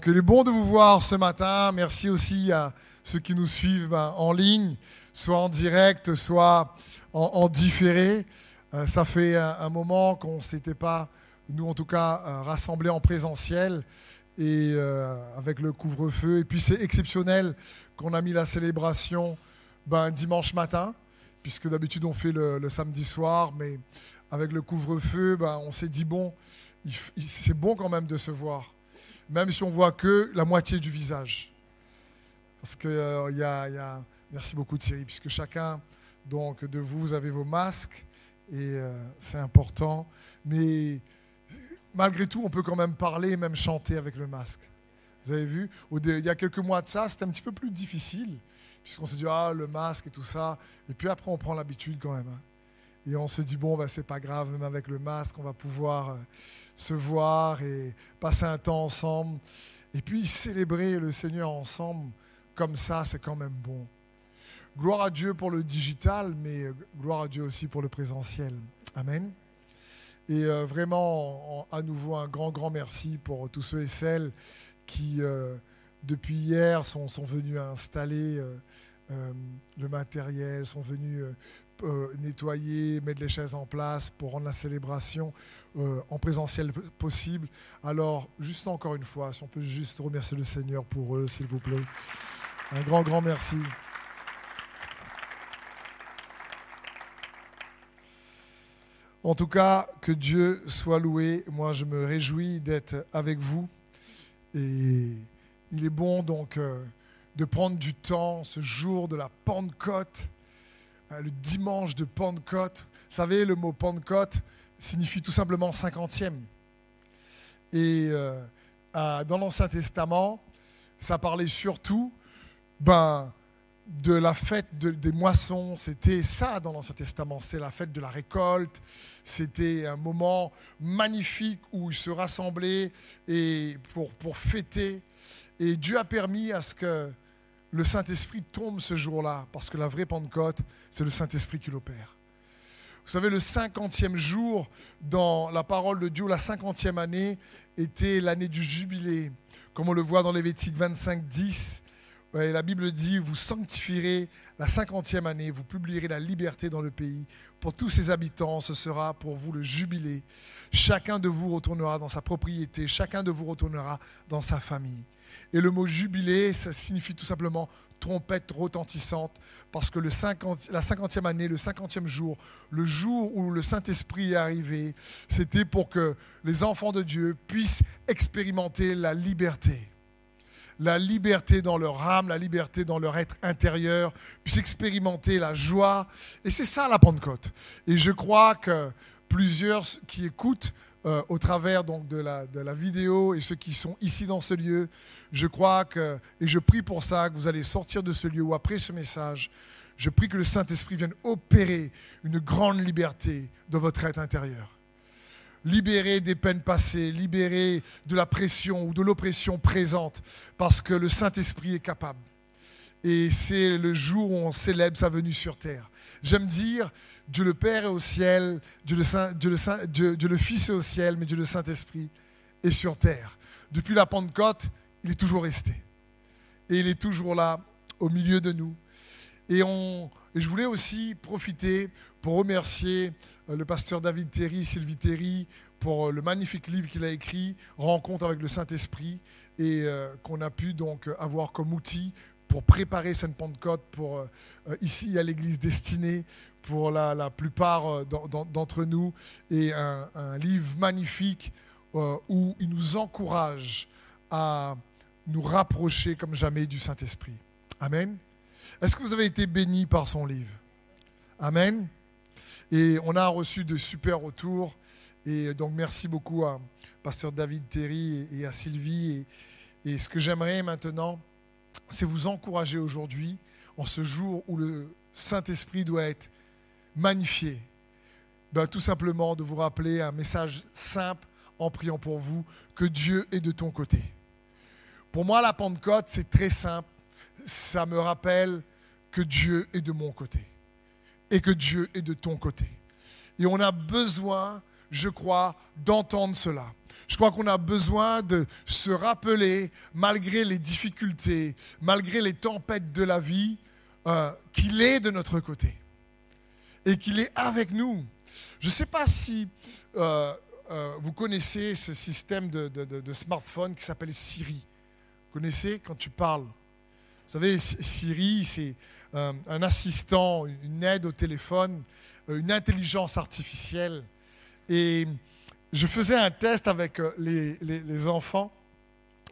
Que les bon de vous voir ce matin. Merci aussi à ceux qui nous suivent ben, en ligne, soit en direct, soit en, différé. Euh, ça fait un, moment qu'on ne s'était pas, nous en tout cas, euh, rassemblés en présentiel et euh, avec le couvre-feu. Et puis c'est exceptionnel qu'on a mis la célébration ben, dimanche matin, puisque d'habitude on fait le, samedi soir, mais avec le couvre-feu, ben, on s'est dit, bon, c'est bon quand même de se voir même si on voit que la moitié du visage. Parce que euh, y, a, merci beaucoup Thierry, puisque chacun donc de vous, vous avez vos masques et euh, c'est important. Mais malgré tout, on peut quand même parler, même chanter avec le masque. Vous avez vu? Il y a quelques mois de ça, c'était un petit peu plus difficile, puisqu'on s'est dit ah le masque et tout ça. Et puis après, on prend l'habitude quand même. Hein. Et on se dit bon, ben, c'est pas grave, même avec le masque, on va pouvoir euh, se voir et passer un temps ensemble. Et puis célébrer le Seigneur ensemble, comme ça, c'est quand même bon. Gloire à Dieu pour le digital, mais gloire à Dieu aussi pour le présentiel. Amen. Et euh, vraiment, à nouveau, un grand, grand merci pour tous ceux et celles qui, euh, depuis hier, sont, sont venus installer euh, le matériel, sont venus nettoyer, mettre les chaises en place pour rendre la célébration euh, en présentiel possible. Alors, juste encore une fois, si on peut juste remercier le Seigneur pour eux, s'il vous plaît. Un grand, grand merci. En tout cas, que Dieu soit loué. Moi, je me réjouis d'être avec vous. Et il est bon donc euh, de prendre du temps ce jour de la Pentecôte, hein, le dimanche de Pentecôte. Vous savez, le mot Pentecôte, signifie tout simplement cinquantième. Et euh, dans l'Ancien Testament, ça parlait surtout ben, de la fête des moissons. C'était ça dans l'Ancien Testament. C'était la fête de la récolte. C'était un moment magnifique où ils se rassemblaient et pour, pour fêter. Et Dieu a permis à ce que le Saint-Esprit tombe ce jour-là, parce que la vraie Pentecôte, c'est le Saint-Esprit qui l'opère. Vous savez, le cinquantième jour dans la parole de Dieu, la cinquantième année, était l'année du jubilé. Comme on le voit dans Lévitique 25, 10, la Bible dit, vous sanctifierez la cinquantième année, vous publierez la liberté dans le pays. Pour tous ses habitants, ce sera pour vous le jubilé. Chacun de vous retournera dans sa propriété, chacun de vous retournera dans sa famille. Et le mot jubilé, ça signifie tout simplement trompette retentissante, parce que le 50, la cinquantième année, le cinquantième jour, le jour où le Saint-Esprit est arrivé, c'était pour que les enfants de Dieu puissent expérimenter la liberté. La liberté dans leur âme, la liberté dans leur être intérieur, puissent expérimenter la joie. Et c'est ça la Pentecôte. Et je crois que plusieurs qui écoutent euh, au travers donc de la, de la vidéo et ceux qui sont ici dans ce lieu, je crois que, et je prie pour ça, que vous allez sortir de ce lieu ou après ce message, je prie que le Saint-Esprit vienne opérer une grande liberté dans votre être intérieur. Libérer des peines passées, libérer de la pression ou de l'oppression présente, parce que le Saint-Esprit est capable. Et c'est le jour où on célèbre sa venue sur terre. J'aime dire, Dieu le Père est au ciel, Dieu le, Saint, le Dieu le Fils est au ciel, mais Dieu le Saint-Esprit est sur terre. Depuis la Pentecôte, il est toujours resté. Et il est toujours là, au milieu de nous. Et, je voulais aussi profiter pour remercier euh, le pasteur David Terry, Sylvie Terry, pour euh, le magnifique livre qu'il a écrit, Rencontre avec le Saint-Esprit, et euh, qu'on a pu donc avoir comme outil pour préparer cette Pentecôte pour ici à l'église destinée pour la, plupart d'entre nous et un, livre magnifique où il nous encourage à nous rapprocher comme jamais du Saint-Esprit. Amen. Est-ce que vous avez été béni par son livre? Amen. Et on a reçu de super retours. Et donc merci beaucoup à Pasteur David Terry et à Sylvie. Et, ce que j'aimerais maintenant, c'est vous encourager aujourd'hui, en ce jour où le Saint-Esprit doit être magnifié, ben, tout simplement de vous rappeler un message simple en priant pour vous, que Dieu est de ton côté. Pour moi, la Pentecôte, c'est très simple. Ça me rappelle que Dieu est de mon côté et que Dieu est de ton côté. Et on a besoin je crois, d'entendre cela. Je crois qu'on a besoin de se rappeler, malgré les difficultés, malgré les tempêtes de la vie, euh, qu'il est de notre côté et qu'il est avec nous. Je ne sais pas si euh, euh, vous connaissez ce système de, smartphone qui s'appelle Siri. Vous connaissez quand tu parles Vous savez, Siri, c'est un assistant, une aide au téléphone, une intelligence artificielle. Et je faisais un test avec euh, les, enfants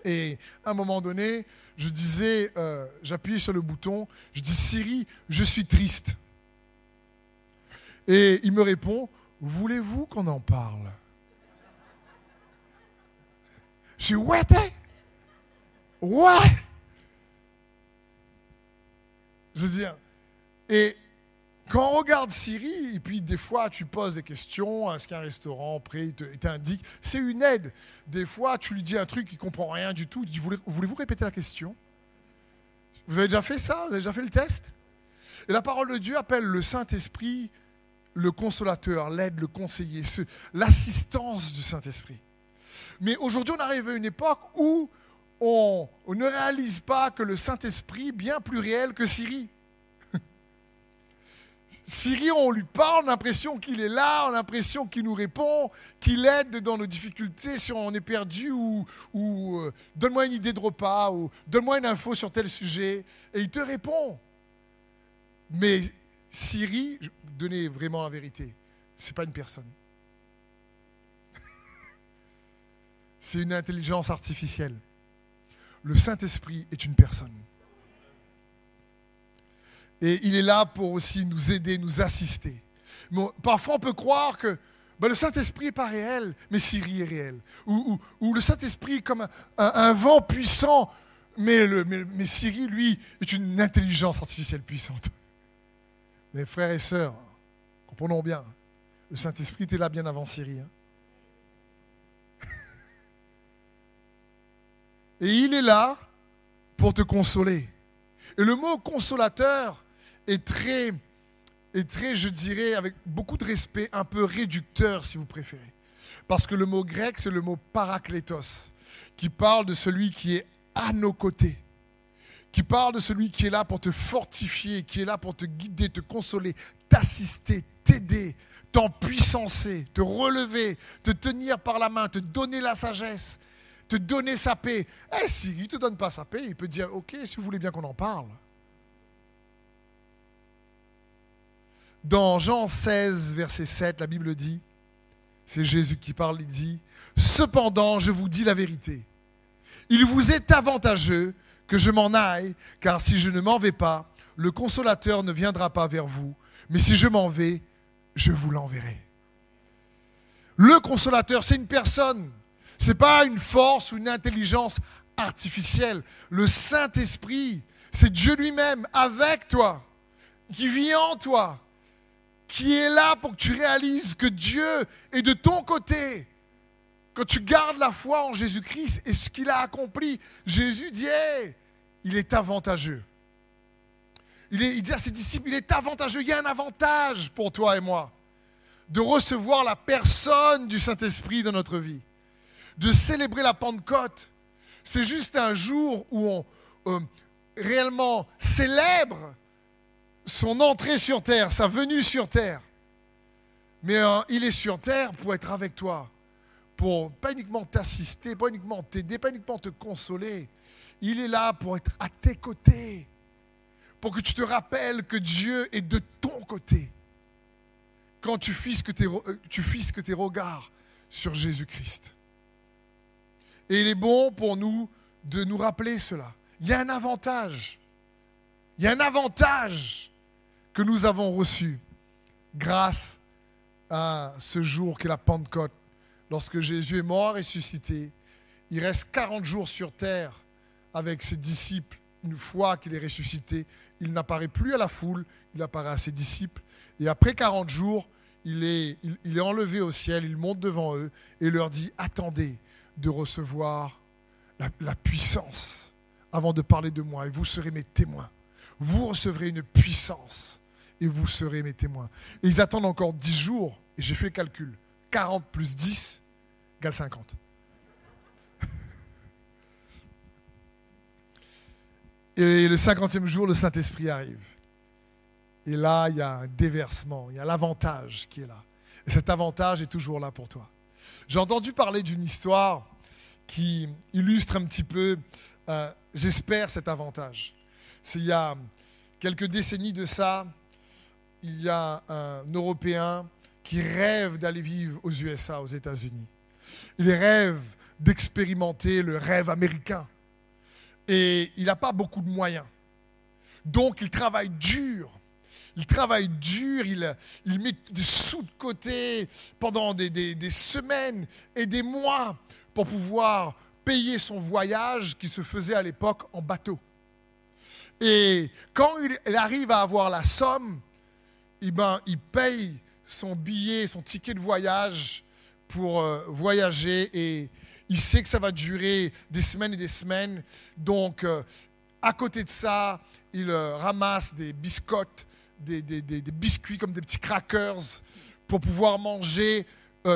et à un moment donné, je disais, euh, j'appuyais sur le bouton, je dis Siri, je suis triste. Et il me répond, voulez-vous qu'on en parle? Je dis, ouais, ouais. Je veux dire, et quand on regarde Siri, et puis des fois tu poses des questions, est-ce qu'il y a un restaurant près, il t'indique, c'est une aide. Des fois tu lui dis un truc, il ne comprend rien du tout, il dit, voulez-vous répéter la question? Vous avez déjà fait ça? Vous avez déjà fait le test? Et la parole de Dieu appelle le Saint-Esprit le consolateur, l'aide, le conseiller, l'assistance du Saint-Esprit. Mais aujourd'hui on arrive à une époque où on ne réalise pas que le Saint-Esprit est bien plus réel que Siri. Siri, on lui parle, on a l'impression qu'il est là, on l'impression qu'il nous répond, qu'il aide dans nos difficultés si on est perdu ou, euh, donne-moi une idée de repas ou donne-moi une info sur tel sujet et il te répond. Mais Siri, donnez vraiment la vérité, c'est pas une personne. c'est une intelligence artificielle. Le Saint-Esprit est une personne. Et il est là pour aussi nous aider, nous assister. parfois, on peut croire que ben, le Saint-Esprit n'est pas réel, mais Siri est réel. Ou, le Saint-Esprit comme un, vent puissant, mais, mais, Siri, lui, est une intelligence artificielle puissante. Mes frères et sœurs, comprenons bien, le Saint-Esprit était là bien avant Siri. Hein. Et il est là pour te consoler. Et le mot consolateur, est très, est très, je dirais, avec beaucoup de respect, un peu réducteur, si vous préférez. Parce que le mot grec, c'est le mot parakletos, qui parle de celui qui est à nos côtés, qui parle de celui qui est là pour te fortifier, qui est là pour te guider, te consoler, t'assister, t'aider, t'empuissancer, te relever, te tenir par la main, te donner la sagesse, te donner sa paix. Eh, s'il ne te donne pas sa paix, il peut dire, ok, si vous voulez bien qu'on en parle. Dans Jean 16, verset 7, la Bible dit, c'est Jésus qui parle, il dit, Cependant, je vous dis la vérité. Il vous est avantageux que je m'en aille, car si je ne m'en vais pas, le consolateur ne viendra pas vers vous, mais si je m'en vais, je vous l'enverrai. Le consolateur, c'est une personne. Ce n'est pas une force ou une intelligence artificielle. Le Saint-Esprit, c'est Dieu lui-même avec toi, qui vit en toi, qui est là pour que tu réalises que Dieu est de ton côté. Quand tu gardes la foi en Jésus-Christ et ce qu'il a accompli, Jésus dit, il est avantageux. Il, il dit à ses disciples, il est avantageux, il y a un avantage pour toi et moi de recevoir la personne du Saint-Esprit dans notre vie, de célébrer la Pentecôte. C'est juste un jour où on euh, réellement célèbre son entrée sur terre, sa venue sur terre. Mais euh, il est sur terre pour être avec toi, pour pas uniquement t'assister, pas uniquement t'aider, pas uniquement te consoler. Il est là pour être à tes côtés, pour que tu te rappelles que Dieu est de ton côté. Quand tu euh, tu fisques tes regards sur Jésus-Christ. Et il est bon pour nous de nous rappeler cela. Il y a un avantage. Il y a un avantage que nous avons reçu grâce à ce jour qu'est la Pentecôte, lorsque Jésus est mort et ressuscité. Il reste 40 jours sur terre avec ses disciples. Une fois qu'il est ressuscité, il n'apparaît plus à la foule, il apparaît à ses disciples. Et après 40 jours, il, est enlevé au ciel, il monte devant eux et leur dit, attendez de recevoir la, puissance avant de parler de moi, et vous serez mes témoins. Vous recevrez une puissance et vous serez mes témoins. Et ils attendent encore dix jours, et j'ai fait le calcul, 40 plus 10 égale 50. Et le cinquantième jour, le Saint-Esprit arrive. Et là, il y a un déversement, il y a l'avantage qui est là. Et cet avantage est toujours là pour toi. J'ai entendu parler d'une histoire qui illustre un petit peu, euh, j'espère, cet avantage. C'est il y a quelques décennies de ça, il y a un Européen qui rêve d'aller vivre aux USA, aux États-Unis. Il rêve d'expérimenter le rêve américain. Et il n'a pas beaucoup de moyens. Donc il travaille dur. Il travaille dur, il, met des sous de côté pendant des, des semaines et des mois pour pouvoir payer son voyage qui se faisait à l'époque en bateau. Et quand il arrive à avoir la somme, eh ben, il paye son billet, son ticket de voyage pour euh, voyager et il sait que ça va durer des semaines et des semaines. Donc, euh, à côté de ça, il euh, ramasse des biscottes, des, biscuits comme des petits crackers pour pouvoir manger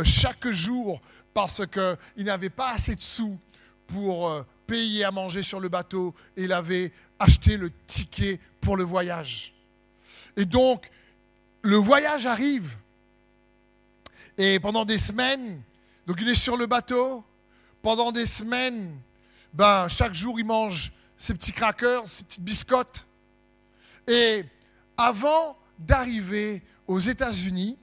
chaque jour parce qu'il n'avait pas assez de sous pour payer à manger sur le bateau et il avait acheté le ticket pour le voyage. Et donc, le voyage arrive. Et pendant des semaines, donc il est sur le bateau. Pendant des semaines, ben, chaque jour, il mange ses petits crackers, ses petites biscottes. Et avant d'arriver aux États-Unis,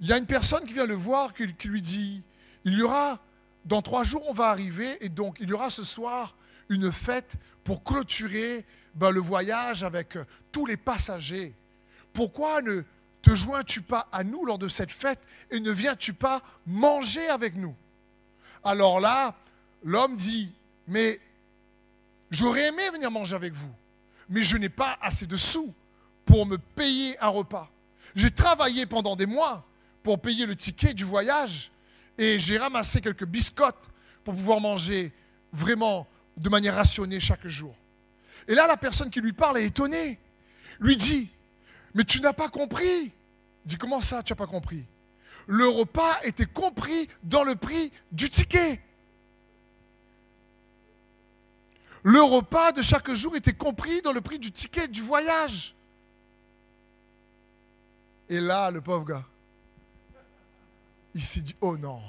il y a une personne qui vient le voir, qui, lui dit, il y aura, dans trois jours, on va arriver, et donc il y aura ce soir une fête pour clôturer ben, le voyage avec tous les passagers. Pourquoi ne te joins-tu pas à nous lors de cette fête et ne viens-tu pas manger avec nous? Alors là, l'homme dit, mais j'aurais aimé venir manger avec vous, mais je n'ai pas assez de sous pour me payer un repas. J'ai travaillé pendant des mois pour payer le ticket du voyage et j'ai ramassé quelques biscottes pour pouvoir manger vraiment de manière rationnée chaque jour. Et là, la personne qui lui parle est étonnée. Lui dit, mais tu n'as pas compris. Il dit, comment ça, tu n'as pas compris? Le repas était compris dans le prix du ticket. Le repas de chaque jour était compris dans le prix du ticket du voyage. Et là, le pauvre gars, il s'est dit, oh non,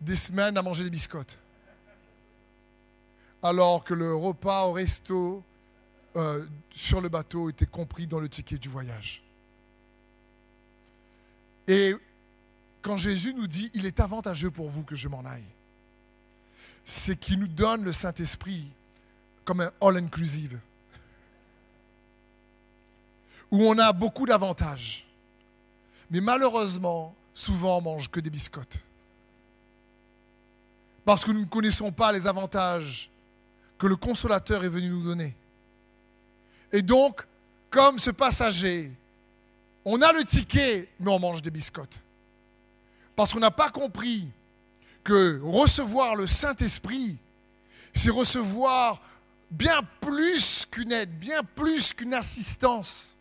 des semaines à manger des biscottes. Alors que le repas au resto euh, sur le bateau était compris dans le ticket du voyage. Et quand Jésus nous dit, il est avantageux pour vous que je m'en aille, c'est qu'il nous donne le Saint-Esprit comme un all-inclusive, où on a beaucoup d'avantages. Mais malheureusement, souvent on mange que des biscottes. Parce que nous ne connaissons pas les avantages que le consolateur est venu nous donner. Et donc, comme ce passager, on a le ticket, mais on mange des biscottes. Parce qu'on n'a pas compris que recevoir le Saint-Esprit, c'est recevoir bien plus qu'une aide, bien plus qu'une assistance.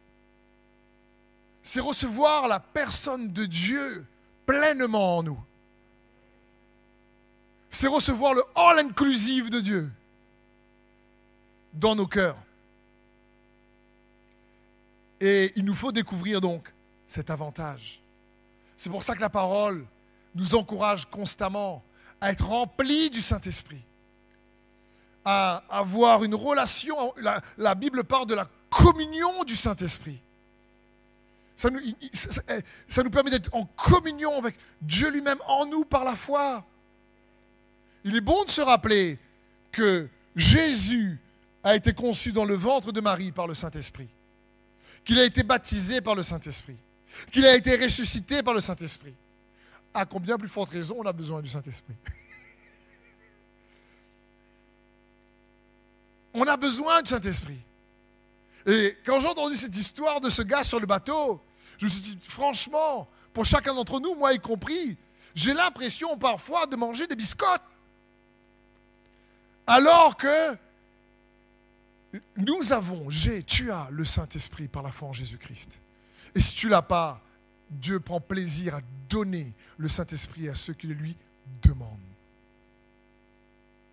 C'est recevoir la personne de Dieu pleinement en nous. C'est recevoir le all-inclusive de Dieu dans nos cœurs. Et il nous faut découvrir donc cet avantage. C'est pour ça que la parole nous encourage constamment à être remplis du Saint-Esprit, à avoir une relation. La, Bible parle de la communion du Saint-Esprit. Ça nous, ça nous permet d'être en communion avec Dieu lui-même en nous par la foi. Il est bon de se rappeler que Jésus a été conçu dans le ventre de Marie par le Saint-Esprit qu'il a été baptisé par le Saint-Esprit, qu'il a été ressuscité par le Saint-Esprit. À combien plus forte raison on a besoin du Saint-Esprit? On a besoin du Saint-Esprit. Et quand j'ai entendu cette histoire de ce gars sur le bateau, je me suis dit, franchement, pour chacun d'entre nous, moi y compris, j'ai l'impression parfois de manger des biscottes. Alors que nous avons, j'ai, tu as le Saint-Esprit par la foi en Jésus-Christ. Et si tu l'as pas, Dieu prend plaisir à donner le Saint-Esprit à ceux qui le lui demandent.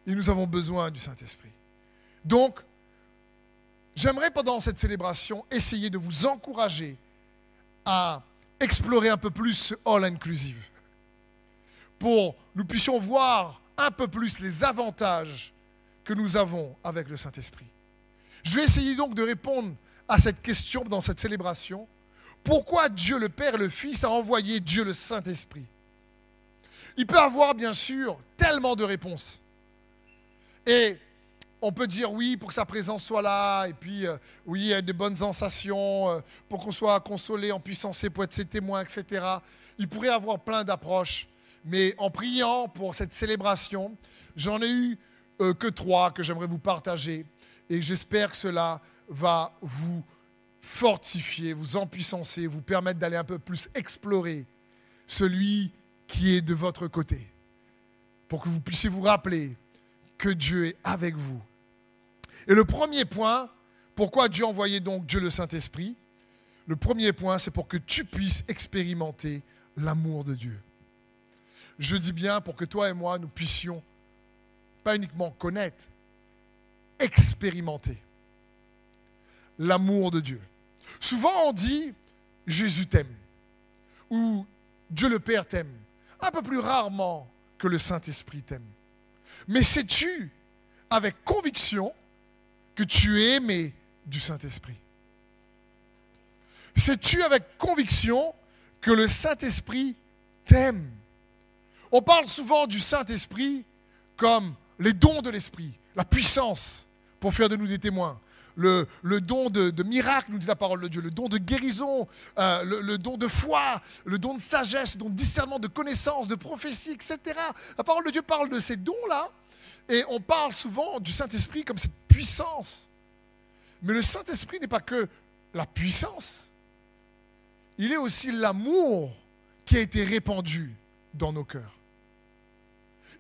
Et nous avons besoin du Saint-Esprit. Donc, j'aimerais pendant cette célébration essayer de vous encourager à explorer un peu plus ce All Inclusive pour nous puissions voir un peu plus les avantages que nous avons avec le Saint-Esprit. Je vais essayer donc de répondre à cette question dans cette célébration. Pourquoi Dieu le Père et le Fils a envoyé Dieu le Saint-Esprit? Il peut avoir bien sûr tellement de réponses. Et on peut dire oui pour que sa présence soit là, et puis euh, oui, il y des bonnes sensations, euh, pour qu'on soit consolé, en puissance pour être ses témoins, etc. Il pourrait avoir plein d'approches, mais en priant pour cette célébration, j'en ai eu euh, que trois que j'aimerais vous partager, et j'espère que cela va vous fortifier, vous empuissancer, vous permettre d'aller un peu plus explorer celui qui est de votre côté, pour que vous puissiez vous rappeler que Dieu est avec vous et le premier point, pourquoi Dieu a envoyé donc Dieu le Saint-Esprit? Le premier point, c'est pour que tu puisses expérimenter l'amour de Dieu. Je dis bien pour que toi et moi, nous puissions pas uniquement connaître, expérimenter l'amour de Dieu. Souvent on dit Jésus t'aime ou Dieu le Père t'aime, un peu plus rarement que le Saint-Esprit t'aime. Mais sais-tu avec conviction tu es aimé du Saint-Esprit Sais-tu avec conviction que le Saint-Esprit t'aime On parle souvent du Saint-Esprit comme les dons de l'Esprit, la puissance pour faire de nous des témoins. Le, don de, miracle, nous dit la parole de Dieu, le don de guérison, euh, le, le, don de foi, le don de sagesse, le don de discernement, de connaissance, de prophétie, etc. La parole de Dieu parle de ces dons-là, et on parle souvent du Saint-Esprit comme cette puissance. Mais le Saint-Esprit n'est pas que la puissance. Il est aussi l'amour qui a été répandu dans nos cœurs.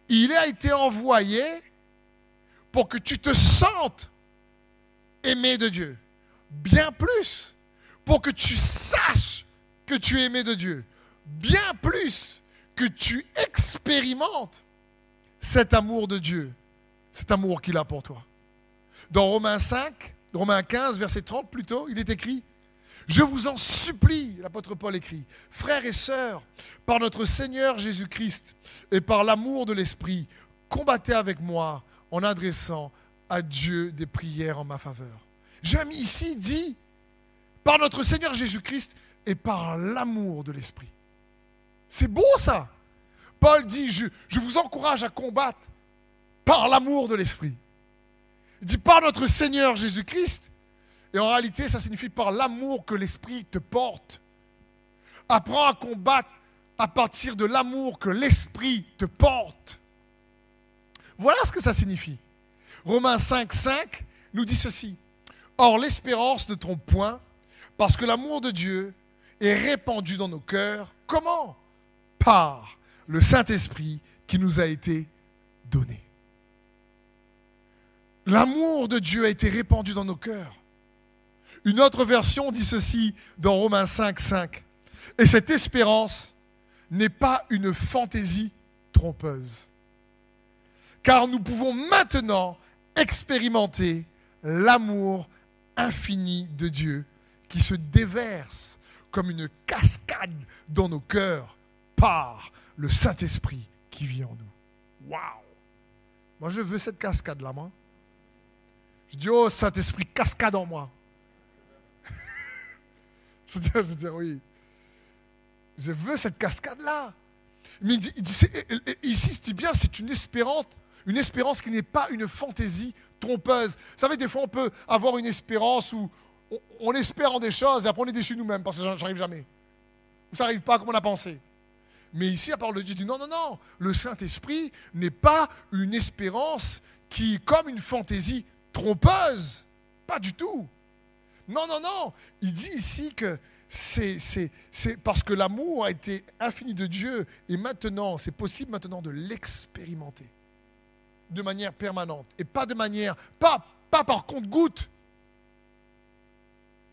Il a été envoyé pour que tu te sentes aimé de Dieu. Bien plus, pour que tu saches que tu es aimé de Dieu. Bien plus que tu expérimentes cet amour de Dieu, cet amour qu'il a pour toi. Dans Romains 5, Romains 15, verset 30 plutôt, il est écrit, je vous en supplie, l'apôtre Paul écrit, frères et sœurs, par notre Seigneur Jésus-Christ et par l'amour de l'Esprit, combattez avec moi en adressant à Dieu des prières en ma faveur. J'aime ici dit, par notre Seigneur Jésus-Christ et par l'amour de l'Esprit. C'est beau ça. Paul dit, je, vous encourage à combattre par l'amour de l'Esprit. Il dit par notre Seigneur Jésus-Christ. Et en réalité, ça signifie par l'amour que l'Esprit te porte. Apprends à combattre à partir de l'amour que l'Esprit te porte. Voilà ce que ça signifie. Romains 5, 5 nous dit ceci. Or, l'espérance ne trompe point, parce que l'amour de Dieu est répandu dans nos cœurs. Comment? Par le Saint-Esprit qui nous a été donné. L'amour de Dieu a été répandu dans nos cœurs. Une autre version dit ceci dans Romains 5, 5. Et cette espérance n'est pas une fantaisie trompeuse. Car nous pouvons maintenant expérimenter l'amour infini de Dieu qui se déverse comme une cascade dans nos cœurs par le Saint-Esprit qui vit en nous. Waouh Moi, je veux cette cascade-là, moi. Je dis, oh Saint-Esprit, cascade en moi. je, dis, je dis, oui. Je veux cette cascade-là. Mais ici, c'est bien, c'est une espérance, une espérance qui n'est pas une fantaisie trompeuse. Vous savez, des fois, on peut avoir une espérance où on, espère en des choses et après on est déçu nous-mêmes parce que ça n'arrive jamais. Ou ça n'arrive pas comme on a pensé. Mais ici, la parole de Dieu dit non, non, non, le Saint-Esprit n'est pas une espérance qui, comme une fantaisie trompeuse. Pas du tout. Non, non, non. Il dit ici que c'est, parce que l'amour a été infini de Dieu et maintenant, c'est possible maintenant de l'expérimenter de manière permanente et pas de manière, pas, pas par compte-goutte,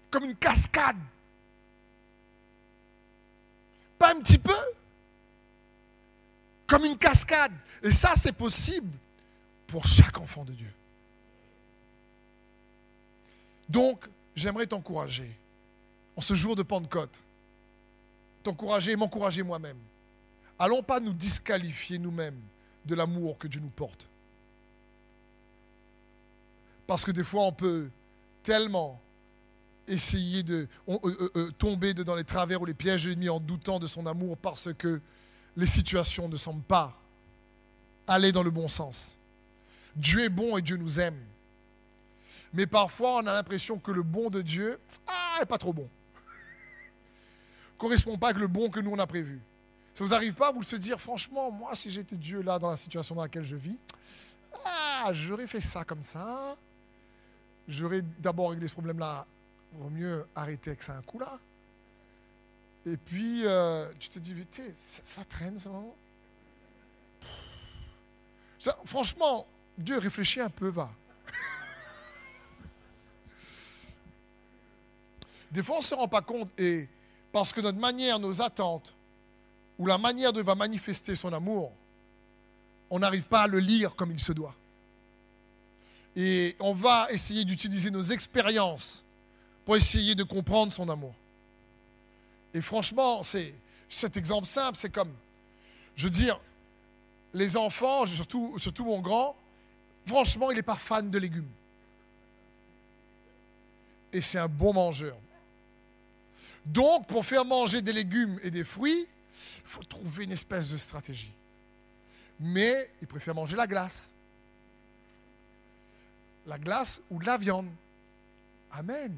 comme une cascade. va un petit peu. Comme une cascade. Et ça, c'est possible pour chaque enfant de Dieu. Donc, j'aimerais t'encourager, en ce jour de Pentecôte, t'encourager et m'encourager moi-même. Allons pas nous disqualifier nous-mêmes de l'amour que Dieu nous porte. Parce que des fois, on peut tellement essayer de euh, euh, euh, tomber dans les travers ou les pièges de l'ennemi en doutant de son amour parce que les situations ne semblent pas aller dans le bon sens. Dieu est bon et Dieu nous aime. Mais parfois, on a l'impression que le bon de Dieu ah, pas trop bon. Correspond pas avec le bon que nous on a prévu. Ça vous arrive pas vous se dire, franchement, moi, si j'étais Dieu là dans la situation dans laquelle je vis, ah, j'aurais fait ça comme ça. J'aurais d'abord réglé ce problème-là. Vaut mieux arrêter avec ça un coup là. Et puis, euh, tu te dis, ça, ça, traîne ce moment. franchement, Dieu réfléchit un peu, va. Des fois, on ne se rend pas compte, et parce que notre manière, nos attentes, ou la manière de va manifester son amour, on n'arrive pas à le lire comme il se doit. Et on va essayer d'utiliser nos expériences pour essayer de comprendre son amour. Et franchement, c'est cet exemple simple, c'est comme, je veux dire, les enfants, surtout, surtout mon grand, franchement, il n'est pas fan de légumes. Et c'est un bon mangeur. Donc, pour faire manger des légumes et des fruits, il faut trouver une espèce de stratégie. Mais il préfère manger la glace. La glace ou de la viande. Amen.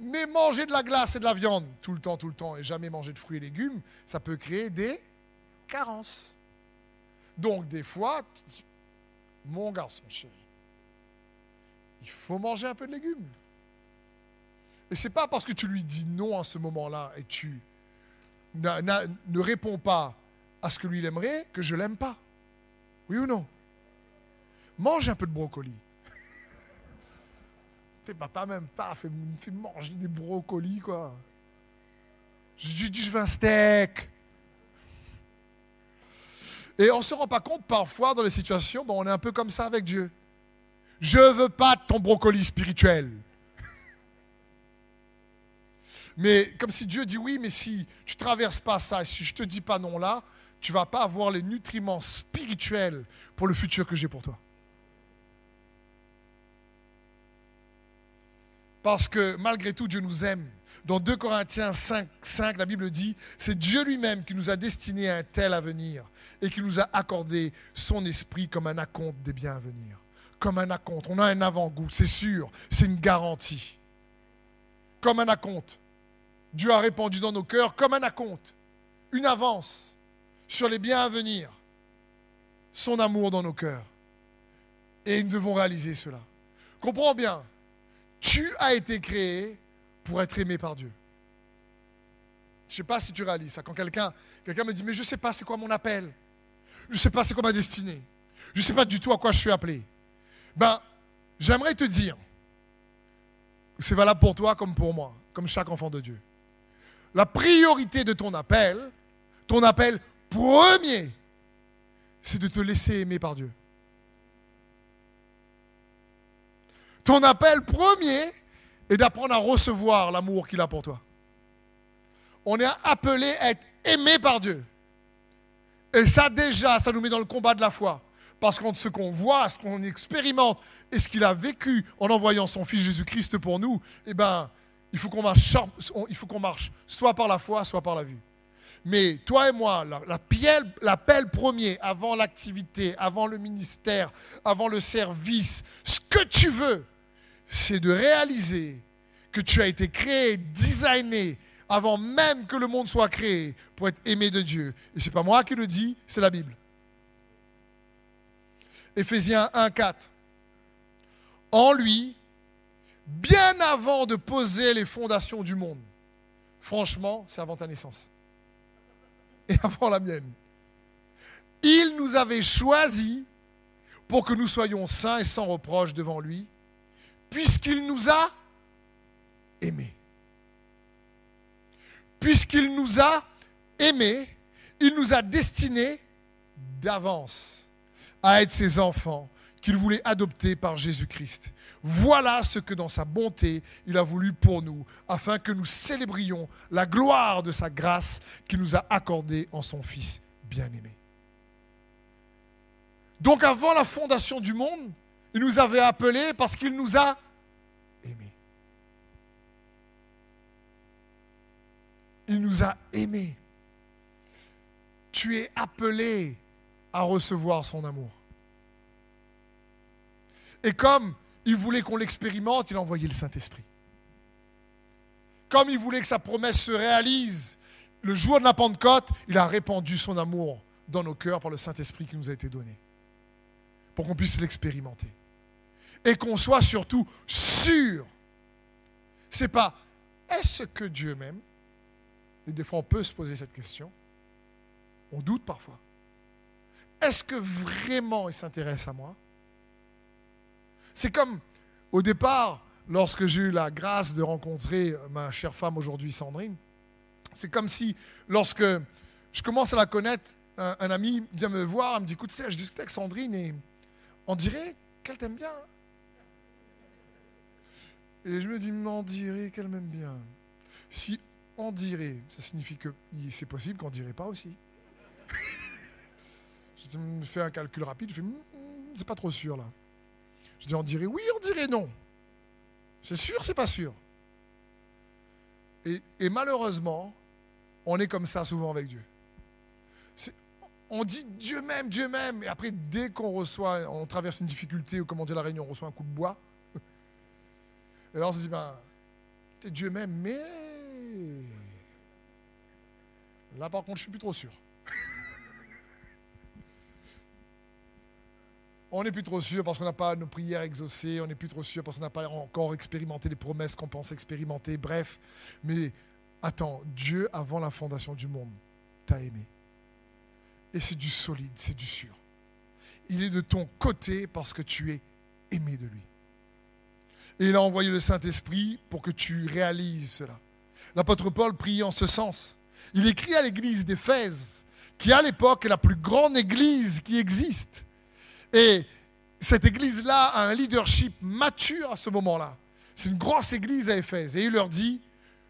Mais manger de la glace et de la viande tout le temps, tout le temps, et jamais manger de fruits et légumes, ça peut créer des carences. Donc des fois, mon garçon chéri, il faut manger un peu de légumes. Et c'est pas parce que tu lui dis non à ce moment-là et tu ne répond pas à ce que lui aimerait, que je l'aime pas. Oui ou non? Mange un peu de brocoli. Tes papa même pas fait, fait manger des brocolis, quoi. Je dis, je veux un steak. Et on ne se rend pas compte parfois dans les situations, bon, on est un peu comme ça avec Dieu. Je ne veux pas ton brocoli spirituel. Mais comme si Dieu dit oui, mais si tu ne traverses pas ça, si je ne te dis pas non là, tu ne vas pas avoir les nutriments spirituels pour le futur que j'ai pour toi. Parce que malgré tout, Dieu nous aime. Dans 2 Corinthiens 5, 5 la Bible dit, c'est Dieu lui-même qui nous a destiné à un tel avenir et qui nous a accordé son esprit comme un acompte des biens à venir. Comme un acompte. On a un avant-goût, c'est sûr, c'est une garantie. Comme un acompte. Dieu a répandu dans nos cœurs comme un acompte, une avance sur les biens à venir, son amour dans nos cœurs. Et nous devons réaliser cela. Comprends bien, tu as été créé pour être aimé par Dieu. Je ne sais pas si tu réalises ça. Quand quelqu'un me dit, mais je ne sais pas c'est quoi mon appel. Je ne sais pas c'est quoi ma destinée. Je ne sais pas du tout à quoi je suis appelé. Ben, j'aimerais te dire, c'est valable pour toi comme pour moi, comme chaque enfant de Dieu la priorité de ton appel, ton appel premier, c'est de te laisser aimer par Dieu. Ton appel premier est d'apprendre à recevoir l'amour qu'il a pour toi. On est appelé à être aimé par Dieu. Et ça déjà, ça nous met dans le combat de la foi. Parce que ce qu'on voit, ce qu'on expérimente et ce qu'il a vécu en envoyant son Fils Jésus-Christ pour nous, eh ben, il faut qu'on marche, il faut qu'on marche soit par la foi, soit par la vue. Mais toi et moi, l'appel premier, avant l'activité, avant le ministère, avant le service, ce que tu veux, c'est de réaliser que tu as été créé, designé, avant même que le monde soit créé, pour être aimé de Dieu. Et ce n'est pas moi qui le dis, c'est la Bible. Éphésiens 1, 4. En lui, bien avant de poser les fondations du monde. Franchement, c'est avant ta naissance. Et avant la mienne. Il nous avait choisis pour que nous soyons saints et sans reproche devant lui, puisqu'il nous a aimés. puisqu'il nous a aimés, il nous a destinés d'avance à être ses enfants qu'il voulait adopter par Jésus-Christ. Voilà ce que dans sa bonté il a voulu pour nous, afin que nous célébrions la gloire de sa grâce qu'il nous a accordée en son Fils bien-aimé. Donc avant la fondation du monde, il nous avait appelés parce qu'il nous a aimés. Il nous a aimés. Tu es appelé à recevoir son amour. Et comme il voulait qu'on l'expérimente, il a envoyé le Saint-Esprit. Comme il voulait que sa promesse se réalise, le jour de la Pentecôte, il a répandu son amour dans nos cœurs par le Saint-Esprit qui nous a été donné, pour qu'on puisse l'expérimenter. Et qu'on soit surtout sûr. C'est pas est-ce que Dieu m'aime? Et des fois on peut se poser cette question. On doute parfois. Est-ce que vraiment il s'intéresse à moi? C'est comme au départ, lorsque j'ai eu la grâce de rencontrer ma chère femme aujourd'hui, Sandrine, c'est comme si lorsque je commence à la connaître, un, ami vient me voir, il me dit, écoute, je discutais avec Sandrine et on dirait qu'elle t'aime bien. Et je me dis, on dirait qu'elle m'aime bien. Si on dirait, ça signifie que c'est possible qu'on dirait pas aussi. je fais un calcul rapide, je fais, hmm, c'est pas trop sûr là. Je dis, on dirait oui, on dirait non. C'est sûr, c'est pas sûr. Et, malheureusement, on est comme ça souvent avec Dieu. On dit Dieu m'aime, Dieu m'aime, et après, dès qu'on reçoit, on traverse une difficulté ou comme on dit la réunion, on reçoit un coup de bois. Et là, on se dit, ben, Dieu m'aime, mais. Là, par contre, je suis plus trop sûr. On n'est plus trop sûr parce qu'on n'a pas nos prières exaucées, on n'est plus trop sûr parce qu'on n'a pas encore expérimenté les promesses qu'on pense expérimenter, bref. Mais attends, Dieu, avant la fondation du monde, t'a aimé. Et c'est du solide, c'est du sûr. Il est de ton côté parce que tu es aimé de lui. Et il a envoyé le Saint-Esprit pour que tu réalises cela. L'apôtre Paul prie en ce sens. Il écrit à l'église d'Éphèse, qui à l'époque est la plus grande église qui existe. Et cette église-là a un leadership mature à ce moment-là. C'est une grosse église à Éphèse. Et il leur dit,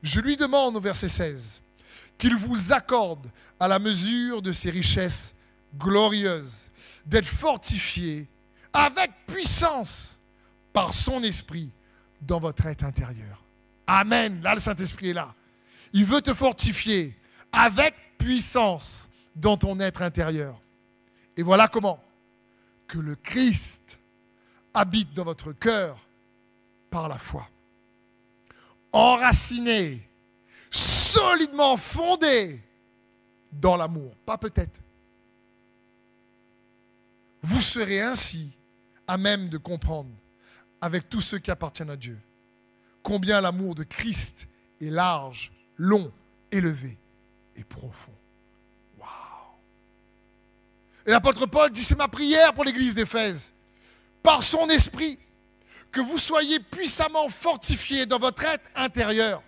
je lui demande au verset 16, qu'il vous accorde à la mesure de ses richesses glorieuses, d'être fortifié avec puissance par son esprit dans votre être intérieur. Amen. Là, le Saint-Esprit est là. Il veut te fortifier avec puissance dans ton être intérieur. Et voilà comment que le Christ habite dans votre cœur par la foi. Enraciné, solidement fondé dans l'amour, pas peut-être. Vous serez ainsi à même de comprendre, avec tous ceux qui appartiennent à Dieu, combien l'amour de Christ est large, long, élevé et profond. Et l'apôtre Paul dit, c'est ma prière pour l'église d'Éphèse, par son esprit, que vous soyez puissamment fortifiés dans votre être intérieur.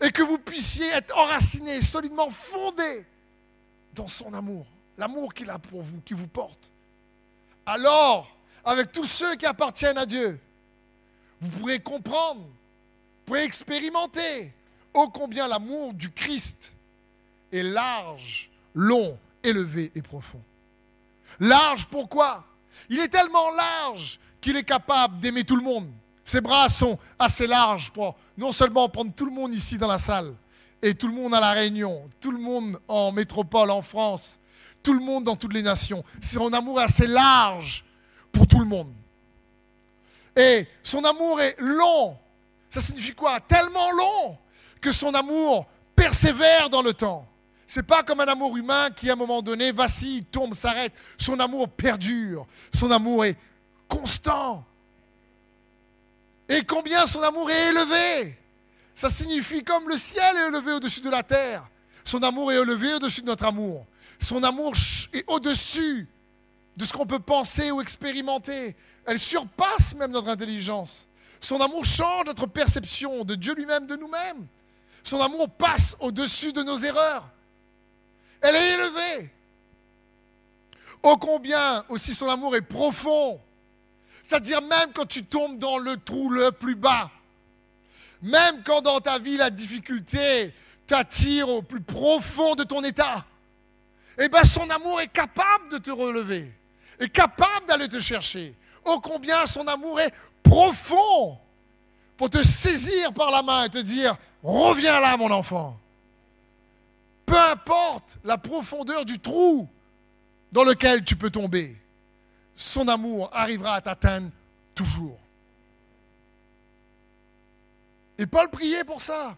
Et que vous puissiez être enracinés, solidement fondés dans son amour, l'amour qu'il a pour vous, qui vous porte. Alors, avec tous ceux qui appartiennent à Dieu, vous pourrez comprendre, vous pourrez expérimenter ô combien l'amour du Christ est large, long, élevé et profond. Large, pourquoi? Il est tellement large qu'il est capable d'aimer tout le monde. Ses bras sont assez larges pour non seulement prendre tout le monde ici dans la salle, et tout le monde à la Réunion, tout le monde en métropole, en France, tout le monde dans toutes les nations. Son amour est assez large pour tout le monde. Et son amour est long. Ça signifie quoi? Tellement long que son amour persévère dans le temps. C'est pas comme un amour humain qui, à un moment donné, vacille, tombe, s'arrête. Son amour perdure. Son amour est constant. Et combien son amour est élevé? Ça signifie comme le ciel est élevé au-dessus de la terre. Son amour est élevé au-dessus de notre amour. Son amour est au-dessus de ce qu'on peut penser ou expérimenter. Elle surpasse même notre intelligence. Son amour change notre perception de Dieu lui-même, de nous-mêmes. Son amour passe au-dessus de nos erreurs. Elle est élevée. Ô combien aussi son amour est profond. C'est-à-dire même quand tu tombes dans le trou le plus bas, même quand dans ta vie la difficulté t'attire au plus profond de ton état, eh bien son amour est capable de te relever, est capable d'aller te chercher. Ô combien son amour est profond pour te saisir par la main et te dire, reviens là mon enfant. Peu importe la profondeur du trou dans lequel tu peux tomber, son amour arrivera à t'atteindre toujours. Et Paul priait pour ça.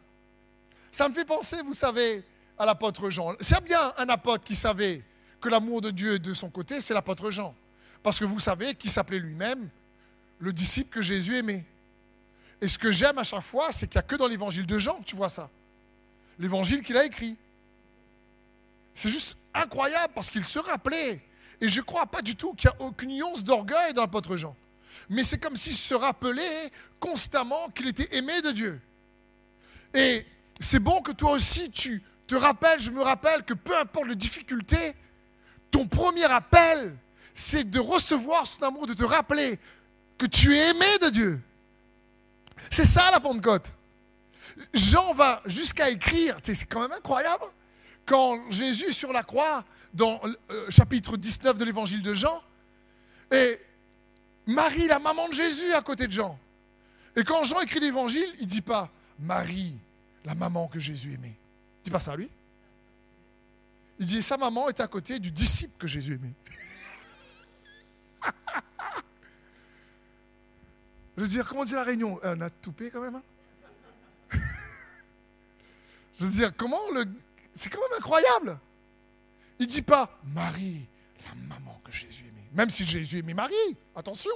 Ça me fait penser, vous savez, à l'apôtre Jean. C'est bien un apôtre qui savait que l'amour de Dieu est de son côté, c'est l'apôtre Jean. Parce que vous savez qu'il s'appelait lui-même le disciple que Jésus aimait. Et ce que j'aime à chaque fois, c'est qu'il n'y a que dans l'évangile de Jean que tu vois ça. L'évangile qu'il a écrit. C'est juste incroyable parce qu'il se rappelait. Et je ne crois pas du tout qu'il y a aucune nuance d'orgueil dans l'apôtre Jean. Mais c'est comme s'il se rappelait constamment qu'il était aimé de Dieu. Et c'est bon que toi aussi tu te rappelles, je me rappelle que peu importe les difficultés, ton premier appel, c'est de recevoir son amour, de te rappeler que tu es aimé de Dieu. C'est ça la Pentecôte. Jean va jusqu'à écrire, c'est quand même incroyable, quand Jésus sur la croix, dans le euh, chapitre 19 de l'évangile de Jean, et Marie, la maman de Jésus, à côté de Jean. Et quand Jean écrit l'évangile, il ne dit pas Marie, la maman que Jésus aimait. Il ne dit pas ça, lui. Il dit sa maman est à côté du disciple que Jésus aimait. Je veux dire, comment dit la réunion? On a toupé quand même. Hein? Je veux dire, comment le c'est quand même incroyable. Il ne dit pas Marie, la maman que Jésus aimait. Même si Jésus aimait Marie, attention.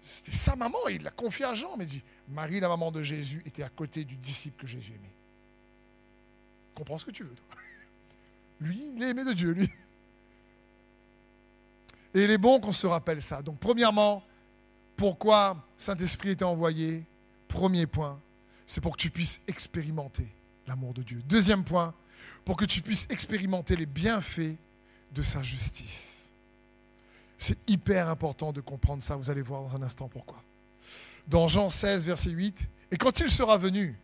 C'était sa maman, il l'a confié à Jean, mais il dit Marie, la maman de Jésus, était à côté du disciple que Jésus aimait. Comprends ce que tu veux. Toi. Lui, il est aimé de Dieu, lui. Et il est bon qu'on se rappelle ça. Donc, premièrement, pourquoi Saint-Esprit était envoyé? Premier point, c'est pour que tu puisses expérimenter l'amour de Dieu. Deuxième point, pour que tu puisses expérimenter les bienfaits de sa justice. C'est hyper important de comprendre ça, vous allez voir dans un instant pourquoi. Dans Jean 16, verset 8, et quand il sera venu,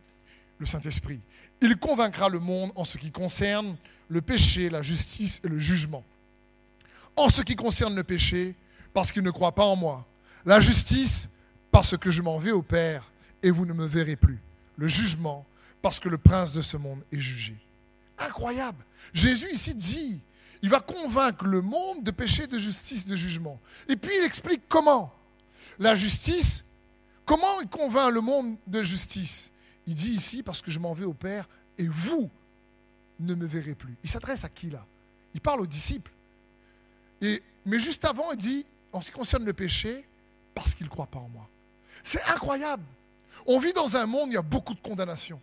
le Saint-Esprit, il convaincra le monde en ce qui concerne le péché, la justice et le jugement. En ce qui concerne le péché, parce qu'il ne croit pas en moi. La justice, parce que je m'en vais au Père et vous ne me verrez plus. Le jugement, parce que le prince de ce monde est jugé. Incroyable. Jésus ici dit, il va convaincre le monde de péché, de justice, de jugement. Et puis il explique comment. La justice, comment il convainc le monde de justice? Il dit ici, parce que je m'en vais au Père et vous ne me verrez plus. Il s'adresse à qui là? Il parle aux disciples. Et, mais juste avant, il dit, en ce qui concerne le péché, parce qu'il ne croit pas en moi. C'est incroyable. On vit dans un monde où il y a beaucoup de condamnation.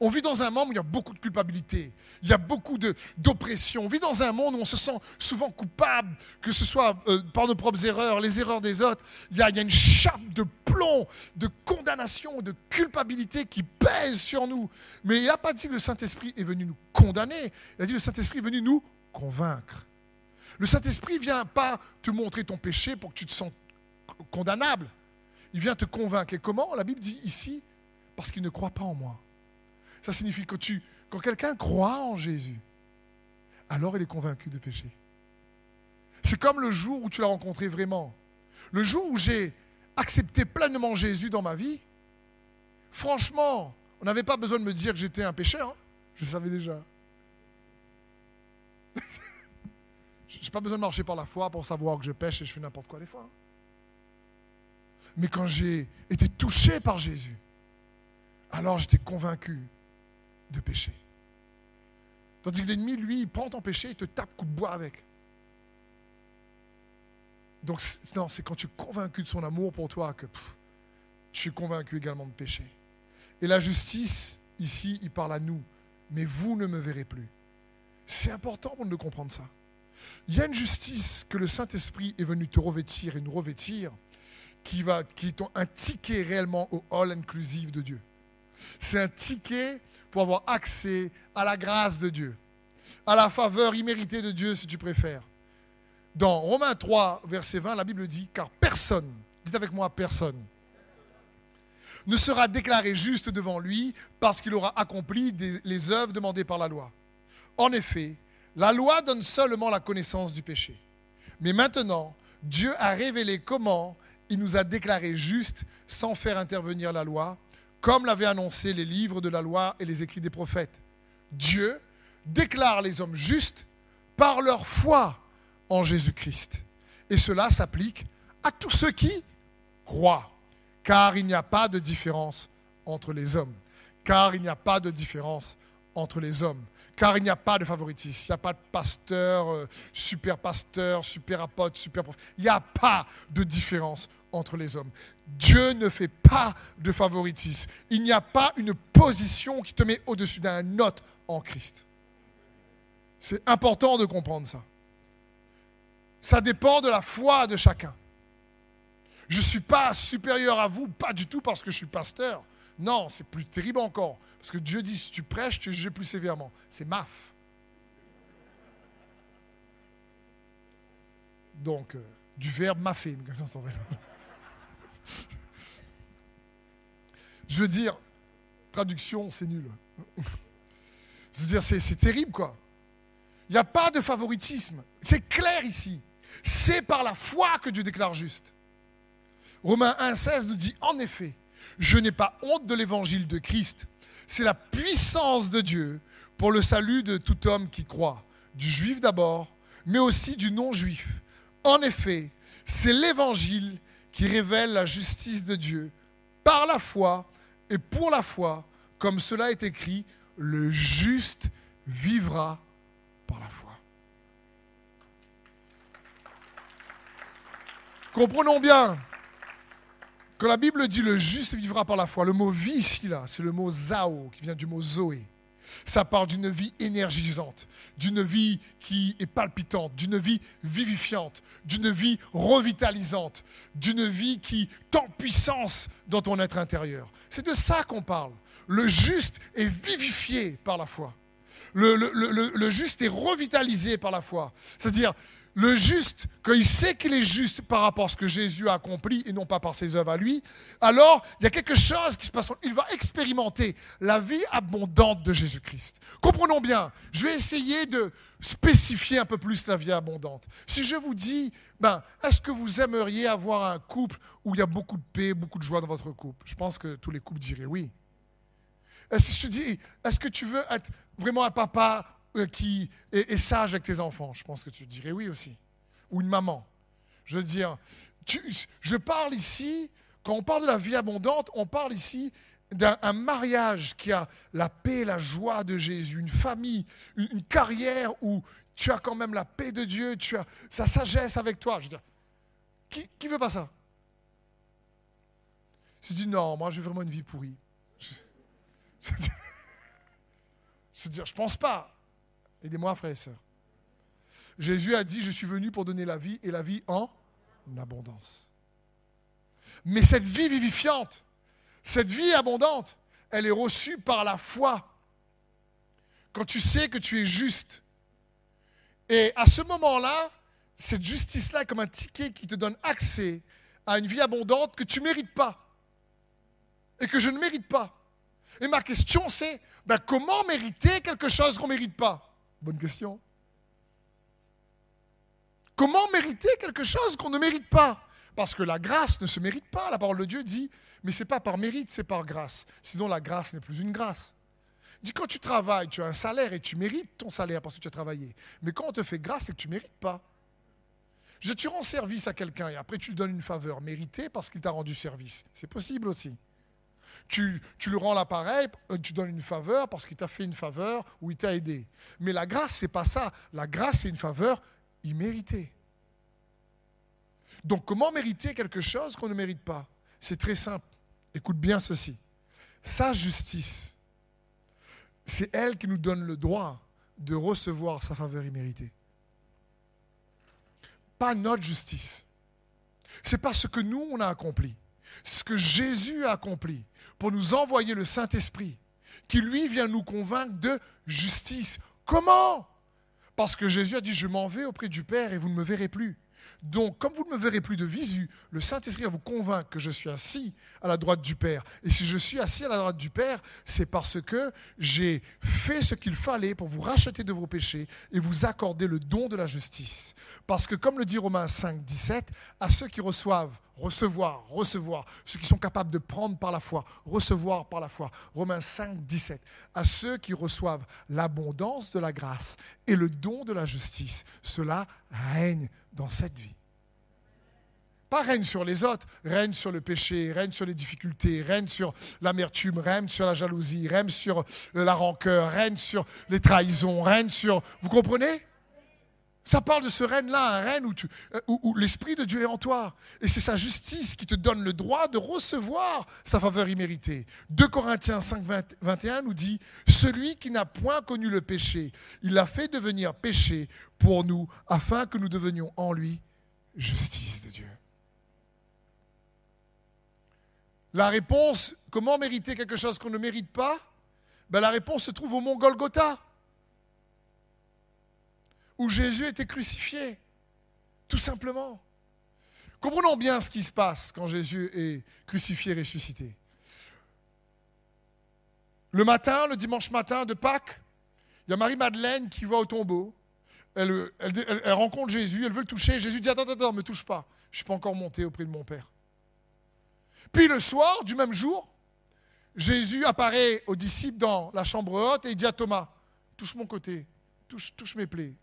On vit dans un monde où il y a beaucoup de culpabilité, il y a beaucoup d'oppression. On vit dans un monde où on se sent souvent coupable, que ce soit euh, par nos propres erreurs, les erreurs des autres. Il y, a, une chape de plomb, de condamnation, de culpabilité qui pèse sur nous. Mais il n'a pas dit que le Saint-Esprit est venu nous condamner, il a dit que le Saint-Esprit est venu nous convaincre. Le Saint-Esprit vient pas te montrer ton péché pour que tu te sens condamnable. Il vient te convaincre. Et comment? La Bible dit ici, parce qu'il ne croit pas en moi. Ça signifie que tu, quand quelqu'un croit en Jésus, alors il est convaincu de péché. C'est comme le jour où tu l'as rencontré vraiment. Le jour où j'ai accepté pleinement Jésus dans ma vie, franchement, on n'avait pas besoin de me dire que j'étais un pécheur. Hein. Je le savais déjà. je n'ai pas besoin de marcher par la foi pour savoir que je pêche et je fais n'importe quoi des fois. Hein. Mais quand j'ai été touché par Jésus, alors j'étais convaincu de péché. Tandis que l'ennemi, lui, il prend ton péché, il te tape coup de bois avec. Donc, non, c'est quand tu es convaincu de son amour pour toi que tu es convaincu également de péché. Et la justice, ici, il parle à nous. Mais vous ne me verrez plus. C'est important pour nous comprendre ça. Il y a une justice que le Saint-Esprit est venu te revêtir et nous revêtir, qui, va, qui est un ticket réellement au all inclusive de Dieu. C'est un ticket pour avoir accès à la grâce de Dieu, à la faveur imméritée de Dieu si tu préfères. Dans Romains 3, verset 20, la Bible dit, car personne, dites avec moi personne, ne sera déclaré juste devant lui parce qu'il aura accompli les œuvres demandées par la loi. En effet, la loi donne seulement la connaissance du péché. Mais maintenant, Dieu a révélé comment il nous a déclarés justes sans faire intervenir la loi, comme l'avaient annoncé les livres de la loi et les écrits des prophètes. Dieu déclare les hommes justes par leur foi en Jésus-Christ. Et cela s'applique à tous ceux qui croient, car il n'y a pas de différence entre les hommes, car il n'y a pas de différence entre les hommes, car il n'y a pas de favoritisme, il n'y a pas de pasteur, euh, super pasteur, super apôtre, super prophète, il n'y a pas de différence entre les hommes. Dieu ne fait pas de favoritisme. Il n'y a pas une position qui te met au-dessus d'un autre en Christ. C'est important de comprendre ça. Ça dépend de la foi de chacun. Je ne suis pas supérieur à vous, pas du tout parce que je suis pasteur. Non, c'est plus terrible encore. Parce que Dieu dit, si tu prêches, tu juges plus sévèrement. C'est maf. Donc, euh, du verbe mafé. Je veux dire, traduction, c'est nul. Je veux dire, c'est terrible, quoi. Il n'y a pas de favoritisme. C'est clair ici. C'est par la foi que Dieu déclare juste. Romains 1,16 nous dit En effet, je n'ai pas honte de l'évangile de Christ. C'est la puissance de Dieu pour le salut de tout homme qui croit, du juif d'abord, mais aussi du non-juif. En effet, c'est l'évangile qui révèle la justice de Dieu par la foi et pour la foi, comme cela est écrit, le juste vivra par la foi. Comprenons bien, que la Bible dit le juste vivra par la foi, le mot vie ici, là, c'est le mot zao, qui vient du mot zoé. Ça parle d'une vie énergisante, d'une vie qui est palpitante, d'une vie vivifiante, d'une vie revitalisante, d'une vie qui tend puissance dans ton être intérieur. C'est de ça qu'on parle. Le juste est vivifié par la foi. Le, le juste est revitalisé par la foi. C'est-à-dire, le juste, quand il sait qu'il est juste par rapport à ce que Jésus a accompli et non pas par ses œuvres à lui, alors il y a quelque chose qui se passe. Il va expérimenter la vie abondante de Jésus-Christ. Comprenons bien, je vais essayer de spécifier un peu plus la vie abondante. Si je vous dis, ben, est-ce que vous aimeriez avoir un couple où il y a beaucoup de paix, beaucoup de joie dans votre couple? Je pense que tous les couples diraient oui. Si je te dis, est-ce que tu veux être vraiment un papa qui est, sage avec tes enfants Je pense que tu dirais oui aussi. Ou une maman. Je veux dire, je parle ici, quand on parle de la vie abondante, on parle ici d'un mariage qui a la paix la joie de Jésus, une famille, une, carrière où tu as quand même la paix de Dieu, tu as sa sagesse avec toi. Je veux dire, qui, qui veut pas ça? Je dis non, moi je veux vraiment une vie pourrie. Je, je veux dire, je pense pas. Aidez-moi, frères et sœurs. Jésus a dit, je suis venu pour donner la vie et la vie en abondance. Mais cette vie vivifiante, cette vie abondante, elle est reçue par la foi. Quand tu sais que tu es juste. Et à ce moment-là, cette justice-là est comme un ticket qui te donne accès à une vie abondante que tu ne mérites pas. Et que je ne mérite pas. Et ma question c'est, ben, comment mériter quelque chose qu'on ne mérite pas? Bonne question. Comment mériter quelque chose qu'on ne mérite pas? Parce que la grâce ne se mérite pas. La parole de Dieu dit, mais ce n'est pas par mérite, c'est par grâce. Sinon, la grâce n'est plus une grâce. Dit quand tu travailles, tu as un salaire et tu mérites ton salaire parce que tu as travaillé. Mais quand on te fait grâce, c'est que tu ne mérites pas. Je, tu rends service à quelqu'un et après tu lui donnes une faveur méritée parce qu'il t'a rendu service. C'est possible aussi tu, lui rends l'appareil, euh, tu donnes une faveur parce qu'il t'a fait une faveur ou il t'a aidé. Mais la grâce, c'est pas ça. La grâce, c'est une faveur imméritée. Donc comment mériter quelque chose qu'on ne mérite pas? C'est très simple. Écoute bien ceci. Sa justice, c'est elle qui nous donne le droit de recevoir sa faveur imméritée. Pas notre justice. C'est pas ce que nous, on a accompli. Ce que Jésus a accompli pour nous envoyer le Saint-Esprit qui lui vient nous convaincre de justice. Comment? Parce que Jésus a dit, je m'en vais auprès du Père et vous ne me verrez plus. Donc, comme vous ne me verrez plus de visu, le Saint-Esprit va vous convaincre que je suis assis à la droite du Père. Et si je suis assis à la droite du Père, c'est parce que j'ai fait ce qu'il fallait pour vous racheter de vos péchés et vous accorder le don de la justice. Parce que, comme le dit Romains 5, 17, à ceux qui reçoivent, recevoir, recevoir, ceux qui sont capables de prendre par la foi, recevoir par la foi. Romains 5, 17, à ceux qui reçoivent l'abondance de la grâce et le don de la justice, cela règne dans cette vie. Pas règne sur les autres, règne sur le péché, règne sur les difficultés, règne sur l'amertume, règne sur la jalousie, règne sur la rancœur, règne sur les trahisons, règne sur... Vous comprenez? Ça parle de ce règne-là, un règne où, euh, où l'Esprit de Dieu est en toi. Et c'est sa justice qui te donne le droit de recevoir sa faveur imméritée. 2 Corinthiens 5, 21 nous dit, Celui qui n'a point connu le péché, il l'a fait devenir péché pour nous, afin que nous devenions en lui justice de Dieu. La réponse, comment mériter quelque chose qu'on ne mérite pas? Ben, La réponse se trouve au mont Golgotha où Jésus était crucifié, tout simplement. Comprenons bien ce qui se passe quand Jésus est crucifié et ressuscité. Le matin, le dimanche matin de Pâques, il y a Marie-Madeleine qui va au tombeau. Elle, rencontre Jésus, elle veut le toucher. Jésus dit Attends, attends, attends, ne me touche pas. Je ne suis pas encore monté auprès de mon Père. Puis le soir du même jour, Jésus apparaît aux disciples dans la chambre haute et il dit à Thomas Touche mon côté, touche, mes plaies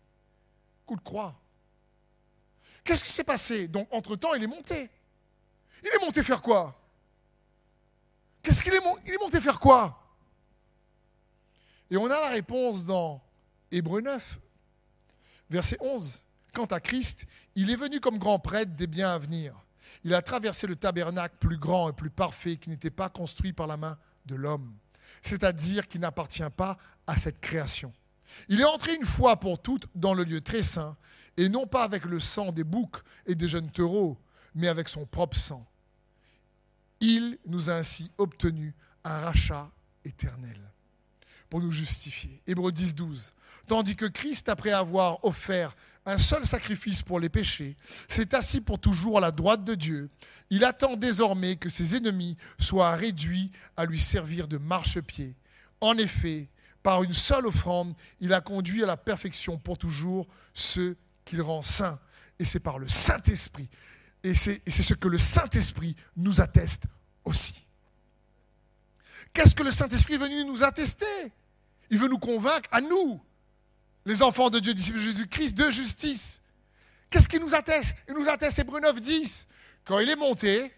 coup de croix. Qu'est-ce qui s'est passé? Donc, entre-temps, il est monté. Il est monté faire quoi? Qu'est-ce qu'il est, est monté faire quoi? Et on a la réponse dans Hébreu 9, verset 11. Quant à Christ, il est venu comme grand prêtre des biens à venir. Il a traversé le tabernacle plus grand et plus parfait qui n'était pas construit par la main de l'homme, c'est-à-dire qui n'appartient pas à cette création. Il est entré une fois pour toutes dans le lieu très saint, et non pas avec le sang des boucs et des jeunes taureaux, mais avec son propre sang. Il nous a ainsi obtenu un rachat éternel pour nous justifier. Hébreux 10, 12. Tandis que Christ, après avoir offert un seul sacrifice pour les péchés, s'est assis pour toujours à la droite de Dieu, il attend désormais que ses ennemis soient réduits à lui servir de marchepied. En effet, par une seule offrande, il a conduit à la perfection pour toujours ceux qu'il rend saints. Et c'est par le Saint-Esprit. Et c'est ce que le Saint-Esprit nous atteste aussi. Qu'est-ce que le Saint-Esprit est venu nous attester? Il veut nous convaincre, à nous, les enfants de Dieu, disciples de Jésus-Christ, de justice. Qu'est-ce qu'il nous atteste? Il nous atteste Hébreu 9, 10. Quand il est monté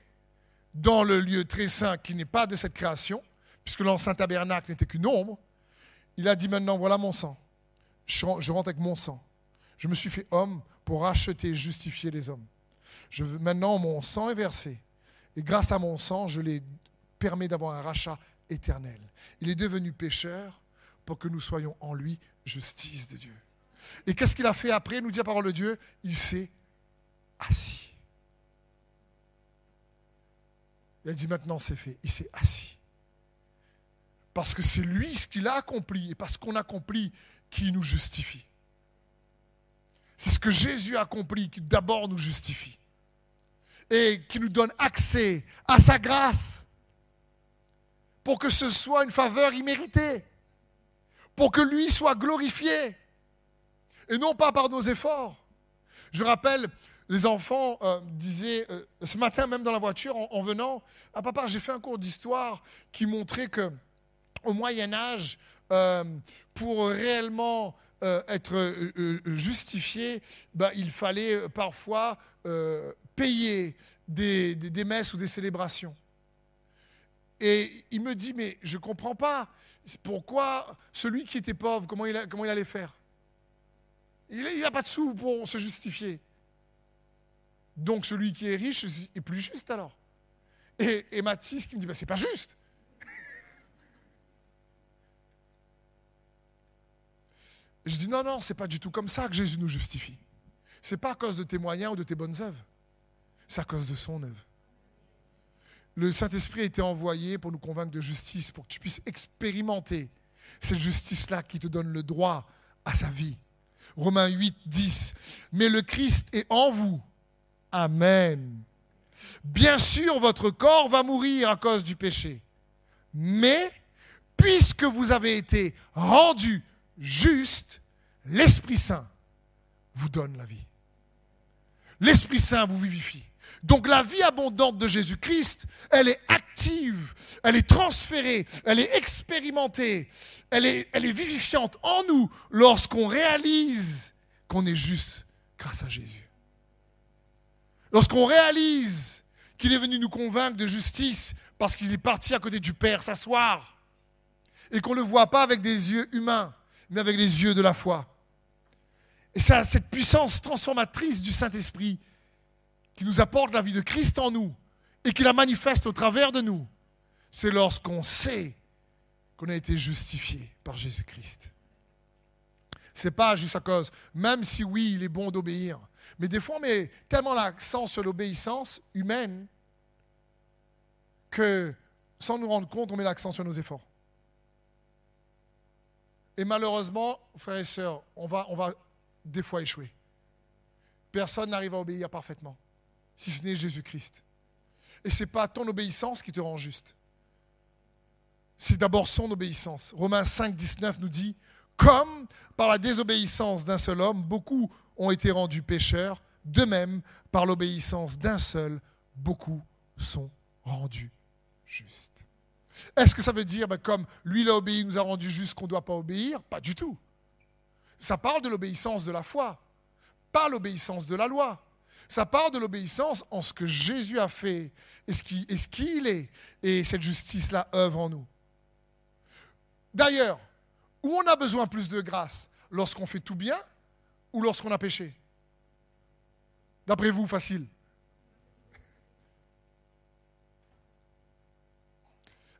dans le lieu très saint qui n'est pas de cette création, puisque l'ancien tabernacle n'était qu'une ombre, il a dit maintenant, voilà mon sang. Je rentre avec mon sang. Je me suis fait homme pour racheter et justifier les hommes. Maintenant, mon sang est versé. Et grâce à mon sang, je l'ai permis d'avoir un rachat éternel. Il est devenu pécheur pour que nous soyons en lui justice de Dieu. Et qu'est-ce qu'il a fait après, nous dit la parole de Dieu? Il s'est assis. Il a dit maintenant c'est fait. Il s'est assis. Parce que c'est lui ce qu'il a accompli et parce qu'on accomplit qui nous justifie. C'est ce que Jésus a accompli qui d'abord nous justifie et qui nous donne accès à sa grâce pour que ce soit une faveur imméritée, pour que lui soit glorifié et non pas par nos efforts. Je rappelle, les enfants euh, disaient euh, ce matin même dans la voiture en, en venant, ah papa j'ai fait un cours d'histoire qui montrait que au Moyen Âge, euh, pour réellement être justifié, ben, il fallait parfois payer des, messes ou des célébrations. Et il me dit, mais je ne comprends pas, pourquoi celui qui était pauvre, comment il, allait faire? Il n'a pas de sous pour se justifier. Donc celui qui est riche est plus juste alors. Et, et Mathis qui me dit, ben, c'est pas juste. je dis non, non, c'est pas du tout comme ça que Jésus nous justifie. C'est pas à cause de tes moyens ou de tes bonnes œuvres. C'est à cause de son œuvre. Le Saint-Esprit a été envoyé pour nous convaincre de justice, pour que tu puisses expérimenter cette justice-là qui te donne le droit à sa vie. Romains 8, 10. Mais le Christ est en vous. Amen. Bien sûr, votre corps va mourir à cause du péché. Mais, puisque vous avez été rendu juste, l'Esprit Saint vous donne la vie. L'Esprit Saint vous vivifie. Donc la vie abondante de Jésus-Christ, elle est active, elle est transférée, elle est expérimentée, elle est, vivifiante en nous lorsqu'on réalise qu'on est juste grâce à Jésus. Lorsqu'on réalise qu'il est venu nous convaincre de justice parce qu'il est parti à côté du Père s'asseoir et qu'on ne le voit pas avec des yeux humains, mais avec les yeux de la foi. Et ça, cette puissance transformatrice du Saint-Esprit qui nous apporte la vie de Christ en nous et qui la manifeste au travers de nous, c'est lorsqu'on sait qu'on a été justifié par Jésus-Christ. C'est pas juste à cause, même si oui, il est bon d'obéir, mais des fois on met tellement l'accent sur l'obéissance humaine que sans nous rendre compte, on met l'accent sur nos efforts. Et malheureusement, frères et sœurs, on va, on va des fois échouer. Personne n'arrive à obéir parfaitement si ce n'est Jésus-Christ. Et ce n'est pas ton obéissance qui te rend juste. C'est d'abord son obéissance. Romains 5, 19 nous dit, comme par la désobéissance d'un seul homme, beaucoup ont été rendus pécheurs, de même, par l'obéissance d'un seul, beaucoup sont rendus justes. Est-ce que ça veut dire, ben, comme lui il a obéi, nous a rendus justes, qu'on ne doit pas obéir? Pas du tout. Ça parle de l'obéissance de la foi, pas l'obéissance de la loi. Ça part de l'obéissance en ce que Jésus a fait et ce qu'il est. Et cette justice-là œuvre en nous. D'ailleurs, où on a besoin plus de grâce? Lorsqu'on fait tout bien ou lorsqu'on a péché? D'après vous, facile.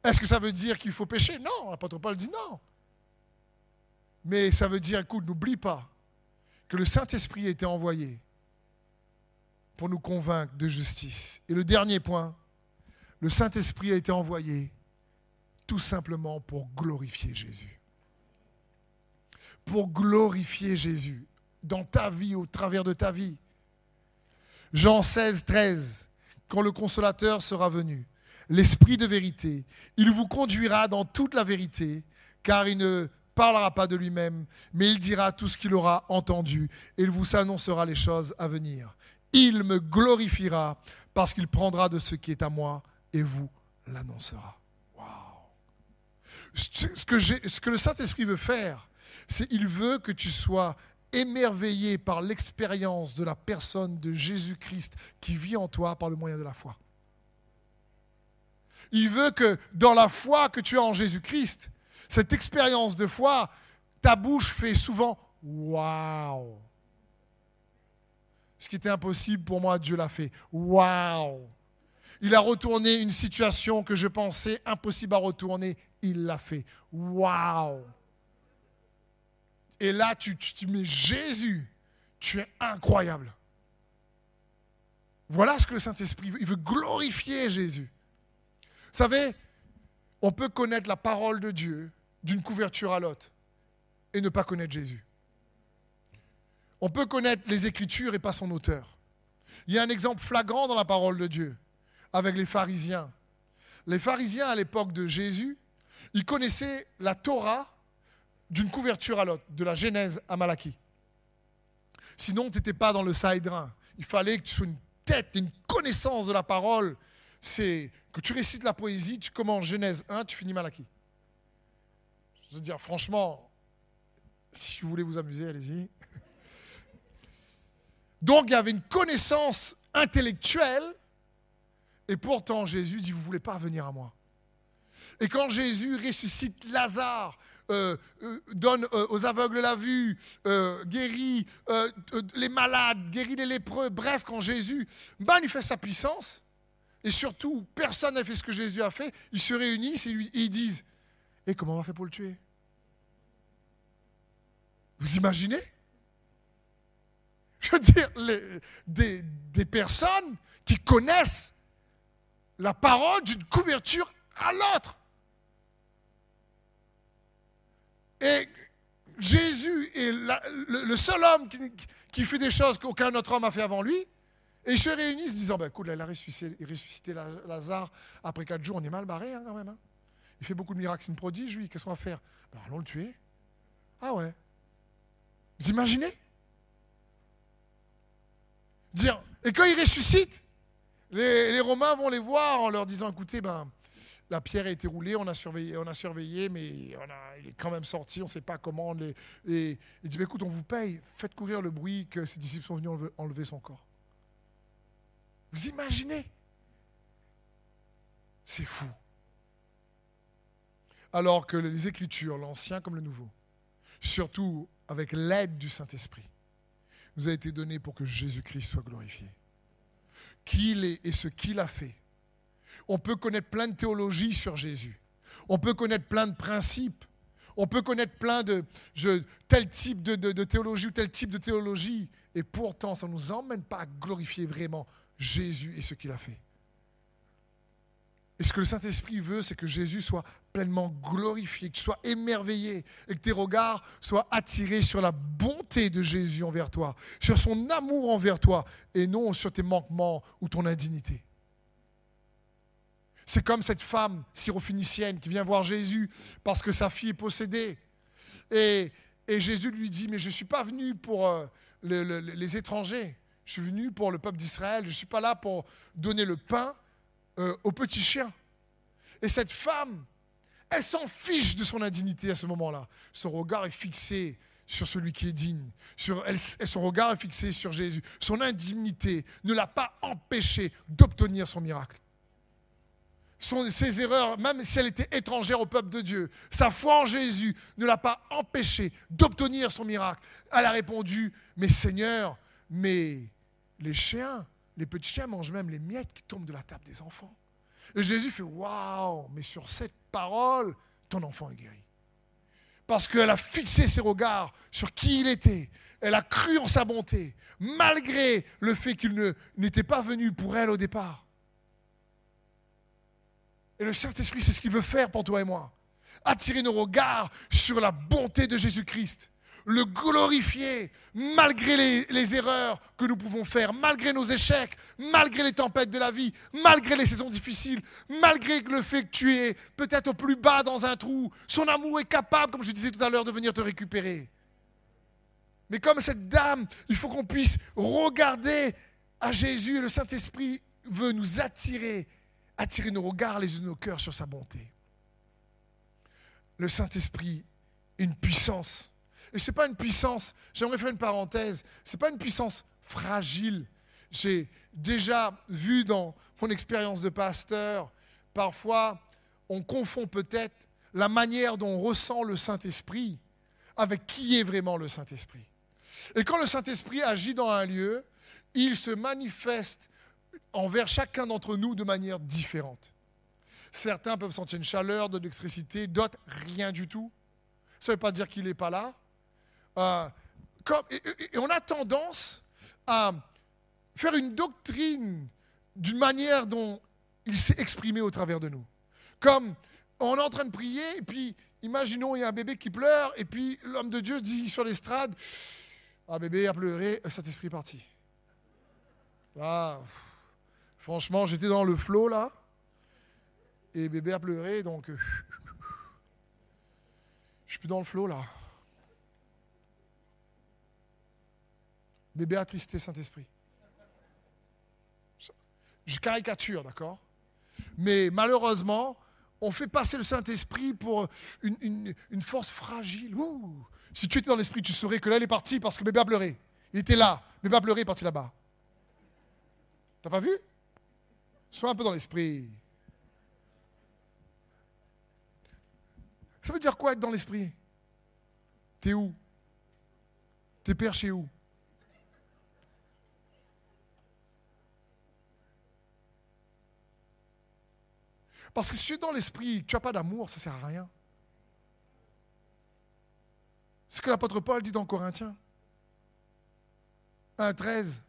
Est-ce que ça veut dire qu'il faut pécher? Non, l'apôtre Paul dit non. Mais ça veut dire, écoute, n'oublie pas que le Saint-Esprit a été envoyé pour nous convaincre de justice. Et le dernier point, le Saint-Esprit a été envoyé tout simplement pour glorifier Jésus. Pour glorifier Jésus dans ta vie, au travers de ta vie. Jean 16, 13, quand le consolateur sera venu, l'Esprit de vérité, il vous conduira dans toute la vérité, car il ne parlera pas de lui-même, mais il dira tout ce qu'il aura entendu, et il vous annoncera les choses à venir il me glorifiera parce qu'il prendra de ce qui est à moi et vous l'annoncera. Wow. Ce que, le Saint-Esprit veut faire, c'est qu'il veut que tu sois émerveillé par l'expérience de la personne de Jésus-Christ qui vit en toi par le moyen de la foi. Il veut que dans la foi que tu as en Jésus-Christ, cette expérience de foi, ta bouche fait souvent Waouh qui impossible pour moi, Dieu l'a fait. Waouh Il a retourné une situation que je pensais impossible à retourner. Il l'a fait. Waouh Et là, tu, tu dis, mais Jésus, tu es incroyable. Voilà ce que le Saint-Esprit veut. Il veut glorifier Jésus. Vous savez, on peut connaître la parole de Dieu d'une couverture à l'autre et ne pas connaître Jésus. On peut connaître les Écritures et pas son auteur. Il y a un exemple flagrant dans la parole de Dieu avec les pharisiens. Les pharisiens à l'époque de Jésus, ils connaissaient la Torah d'une couverture à l'autre, de la Genèse à Malachie. Sinon, tu n'étais pas dans le Saïdrin. Il fallait que tu sois une tête, une connaissance de la parole. C'est que tu récites la poésie, tu commences Genèse 1, tu finis Malachie. Je veux dire, franchement, si vous voulez vous amuser, allez-y. Donc il y avait une connaissance intellectuelle, et pourtant Jésus dit, vous ne voulez pas venir à moi. Et quand Jésus ressuscite Lazare, euh, euh, donne euh, aux aveugles la vue, guérit les malades, guérit les lépreux, bref, quand Jésus manifeste sa puissance, et surtout, personne n'a fait ce que Jésus a fait, ils se réunissent et, ils disent, et comment on va faire pour le tuer? Vous imaginez? Je veux dire, des, des personnes qui connaissent la parole d'une couverture à l'autre. Et Jésus est le, seul homme qui, fait des choses qu'aucun autre homme a fait avant lui. Et ils se réunissent disant, ben, écoute, il a ressuscité, Lazare après quatre jours, on est mal barré hein, quand même. Hein. Il fait beaucoup de miracles, c'est une prodige, lui, qu'est-ce qu'on va faire? Ben, Allons le tuer. Ah ouais. Vous imaginez? Et quand il ressuscite, les, Romains vont les voir en leur disant, écoutez, ben, la pierre a été roulée, on a surveillé, on a surveillé mais il est quand même sorti, on ne sait pas comment. et il dit, écoute, on vous paye, faites courir le bruit que ses disciples sont venus enlever son corps. Vous imaginez? C'est fou. Alors que les Écritures, l'Ancien comme le Nouveau, surtout avec l'aide du Saint-Esprit, nous a été donné pour que Jésus-Christ soit glorifié. Qui il est et ce qu'il a fait on peut connaître plein de théologies sur Jésus. On peut connaître plein de principes. On peut connaître plein de tel type de, théologie ou tel type de théologie. Et pourtant, ça ne nous emmène pas à glorifier vraiment Jésus et ce qu'il a fait. Et ce que le Saint-Esprit veut, c'est que Jésus soit pleinement glorifié, que tu sois émerveillé et que tes regards soient attirés sur la bonté de Jésus envers toi, sur son amour envers toi et non sur tes manquements ou ton indignité. C'est comme cette femme syrophénicienne qui vient voir Jésus parce que sa fille est possédée. Et, Jésus lui dit, mais je ne suis pas venu pour euh, les étrangers, je suis venu pour le peuple d'Israël, je ne suis pas là pour donner le pain euh, aux petits chiens. Et cette femme, elle s'en fiche de son indignité à ce moment-là. Son regard est fixé sur celui qui est digne. Sur, elle, son regard est fixé sur Jésus. Son indignité ne l'a pas empêché d'obtenir son miracle ses erreurs, même si elle était étrangère au peuple de Dieu, sa foi en Jésus ne l'a pas empêché d'obtenir son miracle. Elle a répondu, mais Seigneur, mais les chiens, les petits chiens mangent même les miettes qui tombent de la table des enfants. Et Jésus fait, waouh, mais sur cette parole, ton enfant est guéri. Parce qu'elle a fixé ses regards sur qui il était. Elle a cru en sa bonté, malgré le fait qu'il n'était pas venu pour elle au départ. Et le Saint-Esprit, c'est ce qu'il veut faire pour toi et moi. Attirer nos regards sur la bonté de Jésus-Christ. Le glorifier malgré les, erreurs que nous pouvons faire, malgré nos échecs, malgré les tempêtes de la vie, malgré les saisons difficiles, malgré le fait que tu es peut-être au plus bas dans un trou. Son amour est capable, comme je disais tout à l'heure, de venir te récupérer. Mais comme cette dame, il faut qu'on puisse regarder à Jésus et le Saint-Esprit veut nous attirer attirer nos regards, les yeux de nos cœurs sur sa bonté. Le Saint-Esprit, une puissance. Et ce n'est pas une puissance, j'aimerais faire une parenthèse, ce n'est pas une puissance fragile. J'ai déjà vu dans mon expérience de pasteur, parfois on confond peut-être la manière dont on ressent le Saint-Esprit avec qui est vraiment le Saint-Esprit. Et quand le Saint-Esprit agit dans un lieu, il se manifeste envers chacun d'entre nous de manière différente. Certains peuvent sentir une chaleur, de l'électricité, d'autres rien du tout. Ça ne veut pas dire qu'il n'est pas là. Et, on a tendance à faire une doctrine d'une manière dont il s'est exprimé au travers de nous. Comme on est en train de prier, et puis imaginons, il y a un bébé qui pleure, et puis l'homme de Dieu dit sur l'estrade, ah bébé a pleuré, cet esprit est parti. Là, Franchement, j'étais dans le flot là. Et bébé a pleuré, donc euh, je suis plus dans le flot là. Bébé a tristé Saint-Esprit. Je caricature, d'accord? Mais malheureusement, on fait passer le Saint-Esprit pour une, force fragile. Si tu étais dans l'esprit, tu saurais que là, il est parti parce que bébé a pleuré. Il était là. Bébé a pleuré, est parti là-bas. T'as pas vu? Sois un peu dans l'esprit. Ça veut dire quoi être dans l'esprit? T'es où? T'es perché où? Parce que si tu es dans l'esprit, tu n'as pas d'amour, ça ne sert à rien. C'est ce que l'apôtre Paul dit dans Corinthiens 1.13.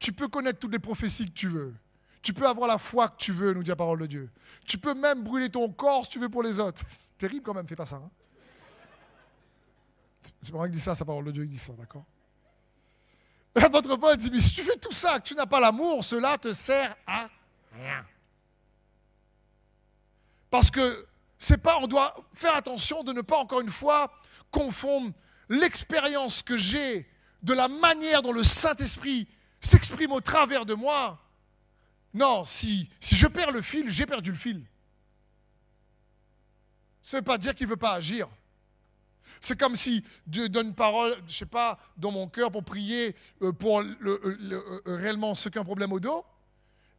Tu peux connaître toutes les prophéties que tu veux. Tu peux avoir la foi que tu veux, nous dit la parole de Dieu. Tu peux même brûler ton corps si tu veux pour les autres. C'est terrible quand même, fais pas ça. Hein. C'est pas moi qui dis ça, c'est parole de Dieu qui dit ça, d'accord? L'apôtre Paul dit, mais si tu fais tout ça, que tu n'as pas l'amour, cela te sert à rien. Parce que c'est pas, on doit faire attention de ne pas encore une fois confondre l'expérience que j'ai de la manière dont le Saint-Esprit s'exprime au travers de moi. Non, si, si je perds le fil, j'ai perdu le fil. Ça ne veut pas dire qu'il ne veut pas agir. C'est comme si Dieu donne une parole, je ne sais pas, dans mon cœur pour prier euh, pour le, euh, réellement ceux un problème au dos.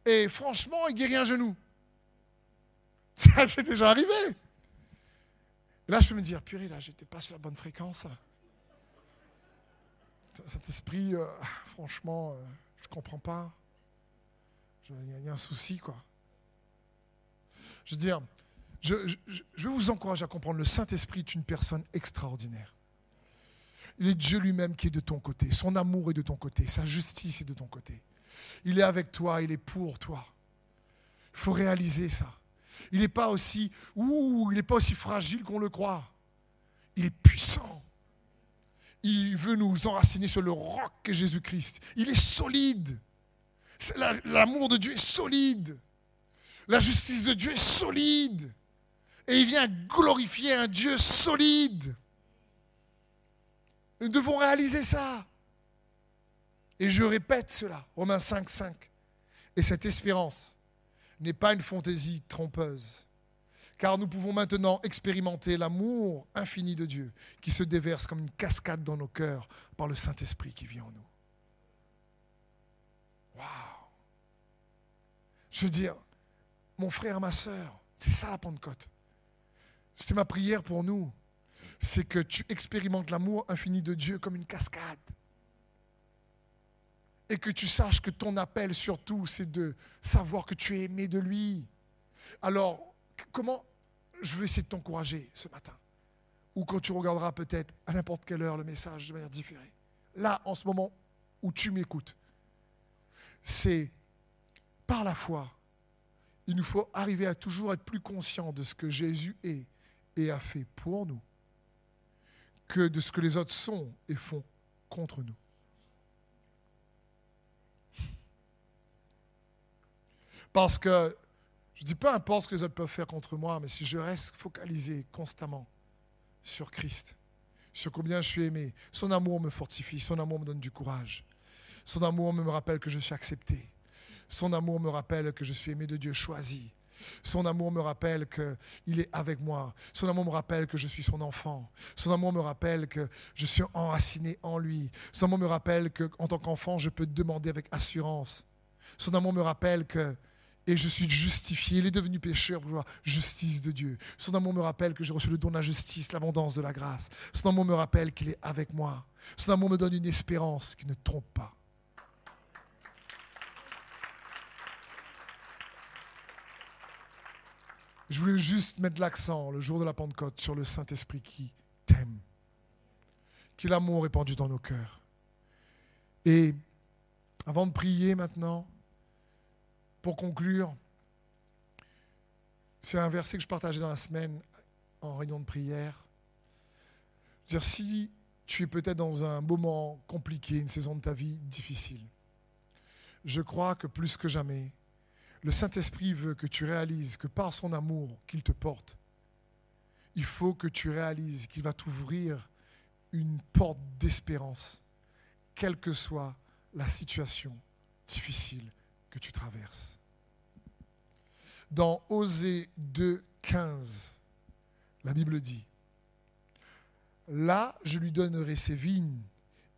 Et franchement, il guérit un genou. Ça, c'est déjà arrivé. Là, je peux me dire, purée, là, j'étais pas sur la bonne fréquence. Cet esprit, euh, franchement, je ne comprends pas. Il y, a un souci, quoi. Je veux dire, je, veux vous encourager à comprendre, le Saint-Esprit est une personne extraordinaire. Il est Dieu lui-même qui est de ton côté. Son amour est de ton côté. Sa justice est de ton côté. Il est avec toi, il est pour toi. Il faut réaliser ça. Il n'est pas aussi, fragile qu'on le croit. Il est puissant. Il veut nous enraciner sur le roc que Jésus-Christ. Il est solide. L'amour de Dieu est solide. La justice de Dieu est solide. Et il vient glorifier un Dieu solide. Nous devons réaliser ça. Et je répète cela, Romains 5, 5. Et cette espérance n'est pas une fantaisie trompeuse, car nous pouvons maintenant expérimenter l'amour infini de Dieu qui se déverse comme une cascade dans nos cœurs par le Saint-Esprit qui vit en nous. Waouh Je veux dire, mon frère, ma soeur, c'est ça la Pentecôte. C'était ma prière pour nous. C'est que tu expérimentes l'amour infini de Dieu comme une cascade. Et que tu saches que ton appel surtout, c'est de savoir que tu es aimé de lui. Alors, comment je veux essayer de t'encourager ce matin? Ou quand tu regarderas peut-être à n'importe quelle heure le message de manière différée. Là, en ce moment où tu m'écoutes, c'est par la foi. Il nous faut arriver à toujours être plus conscient de ce que Jésus est et a fait pour nous que de ce que les autres sont et font contre nous. Parce que je dis peu importe ce que les autres peuvent faire contre moi, mais si je reste focalisé constamment sur Christ, sur combien je suis aimé, son amour me fortifie, son amour me donne du courage, son amour me rappelle que je suis accepté, son amour me rappelle que je suis aimé de Dieu choisi, son amour me rappelle qu'il est avec moi. Son amour me rappelle que je suis son enfant. Son amour me rappelle que je suis enraciné en lui. Son amour me rappelle qu'en tant qu'enfant, je peux demander avec assurance. Son amour me rappelle que et je suis justifié. Il est devenu pécheur pour voir justice de Dieu. Son amour me rappelle que j'ai reçu le don de la justice, l'abondance de la grâce. Son amour me rappelle qu'il est avec moi. Son amour me donne une espérance qui ne trompe pas. Je voulais juste mettre l'accent le jour de la Pentecôte sur le Saint-Esprit qui t'aime, qui l'amour répandu dans nos cœurs. Et avant de prier maintenant, pour conclure, c'est un verset que je partageais dans la semaine en réunion de prière. Si tu es peut-être dans un moment compliqué, une saison de ta vie difficile, je crois que plus que jamais, le Saint-Esprit veut que tu réalises que par son amour qu'il te porte, il faut que tu réalises qu'il va t'ouvrir une porte d'espérance, quelle que soit la situation difficile que tu traverses. Dans Osée 2, 15, la Bible dit, Là, je lui donnerai ses vignes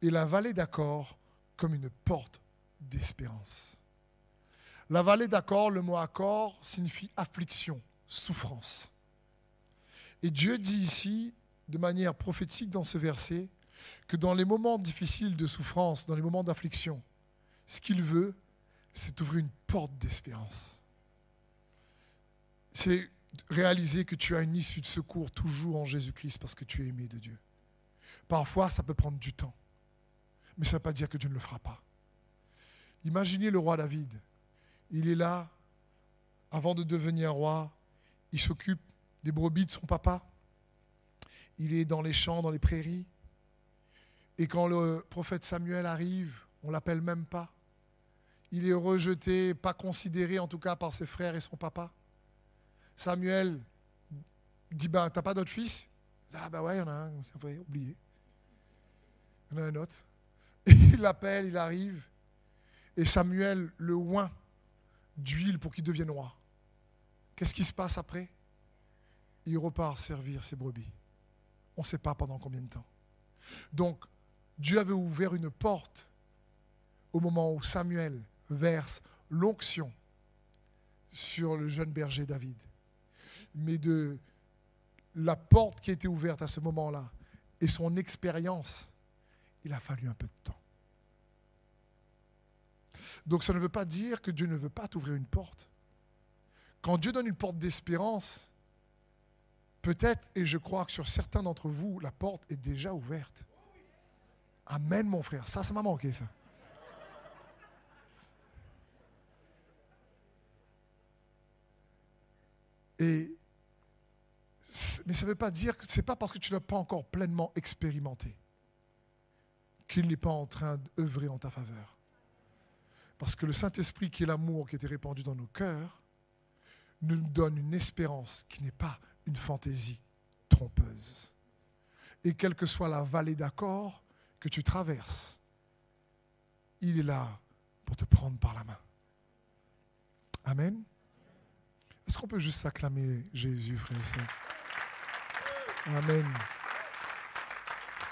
et la vallée d'accord comme une porte d'espérance. La vallée d'accord, le mot accord signifie affliction, souffrance. Et Dieu dit ici, de manière prophétique dans ce verset, que dans les moments difficiles de souffrance, dans les moments d'affliction, ce qu'il veut, c'est ouvrir une porte d'espérance. C'est réaliser que tu as une issue de secours toujours en Jésus-Christ parce que tu es aimé de Dieu. Parfois, ça peut prendre du temps, mais ça ne veut pas dire que Dieu ne le fera pas. Imaginez le roi David il est là, avant de devenir roi, il s'occupe des brebis de son papa. Il est dans les champs, dans les prairies. Et quand le prophète Samuel arrive, on l'appelle même pas. Il est rejeté, pas considéré en tout cas par ses frères et son papa. Samuel dit ben, T'as pas d'autre fils? Ah, ben ouais, il y en a un, oublié. Il y en a un autre. Et il l'appelle, il arrive. Et Samuel le oint d'huile pour qu'il devienne roi. Qu'est-ce qui se passe après? Il repart servir ses brebis. On ne sait pas pendant combien de temps. Donc, Dieu avait ouvert une porte au moment où Samuel verse l'onction sur le jeune berger David. Mais de la porte qui été ouverte à ce moment-là et son expérience, il a fallu un peu de temps. Donc ça ne veut pas dire que Dieu ne veut pas t'ouvrir une porte. Quand Dieu donne une porte d'espérance, peut-être, et je crois que sur certains d'entre vous, la porte est déjà ouverte. Amen, mon frère. Ça, ça m'a manqué, ça. Mais ça ne veut pas dire que ce n'est pas parce que tu ne l'as pas encore pleinement expérimenté qu'il n'est pas en train d'œuvrer en ta faveur. Parce que le Saint-Esprit, qui est l'amour qui été répandu dans nos cœurs, nous donne une espérance qui n'est pas une fantaisie trompeuse. Et quelle que soit la vallée d'accord que tu traverses, il est là pour te prendre par la main. Amen. Est-ce qu'on peut juste s'acclamer Jésus, frère et sœur? Amen.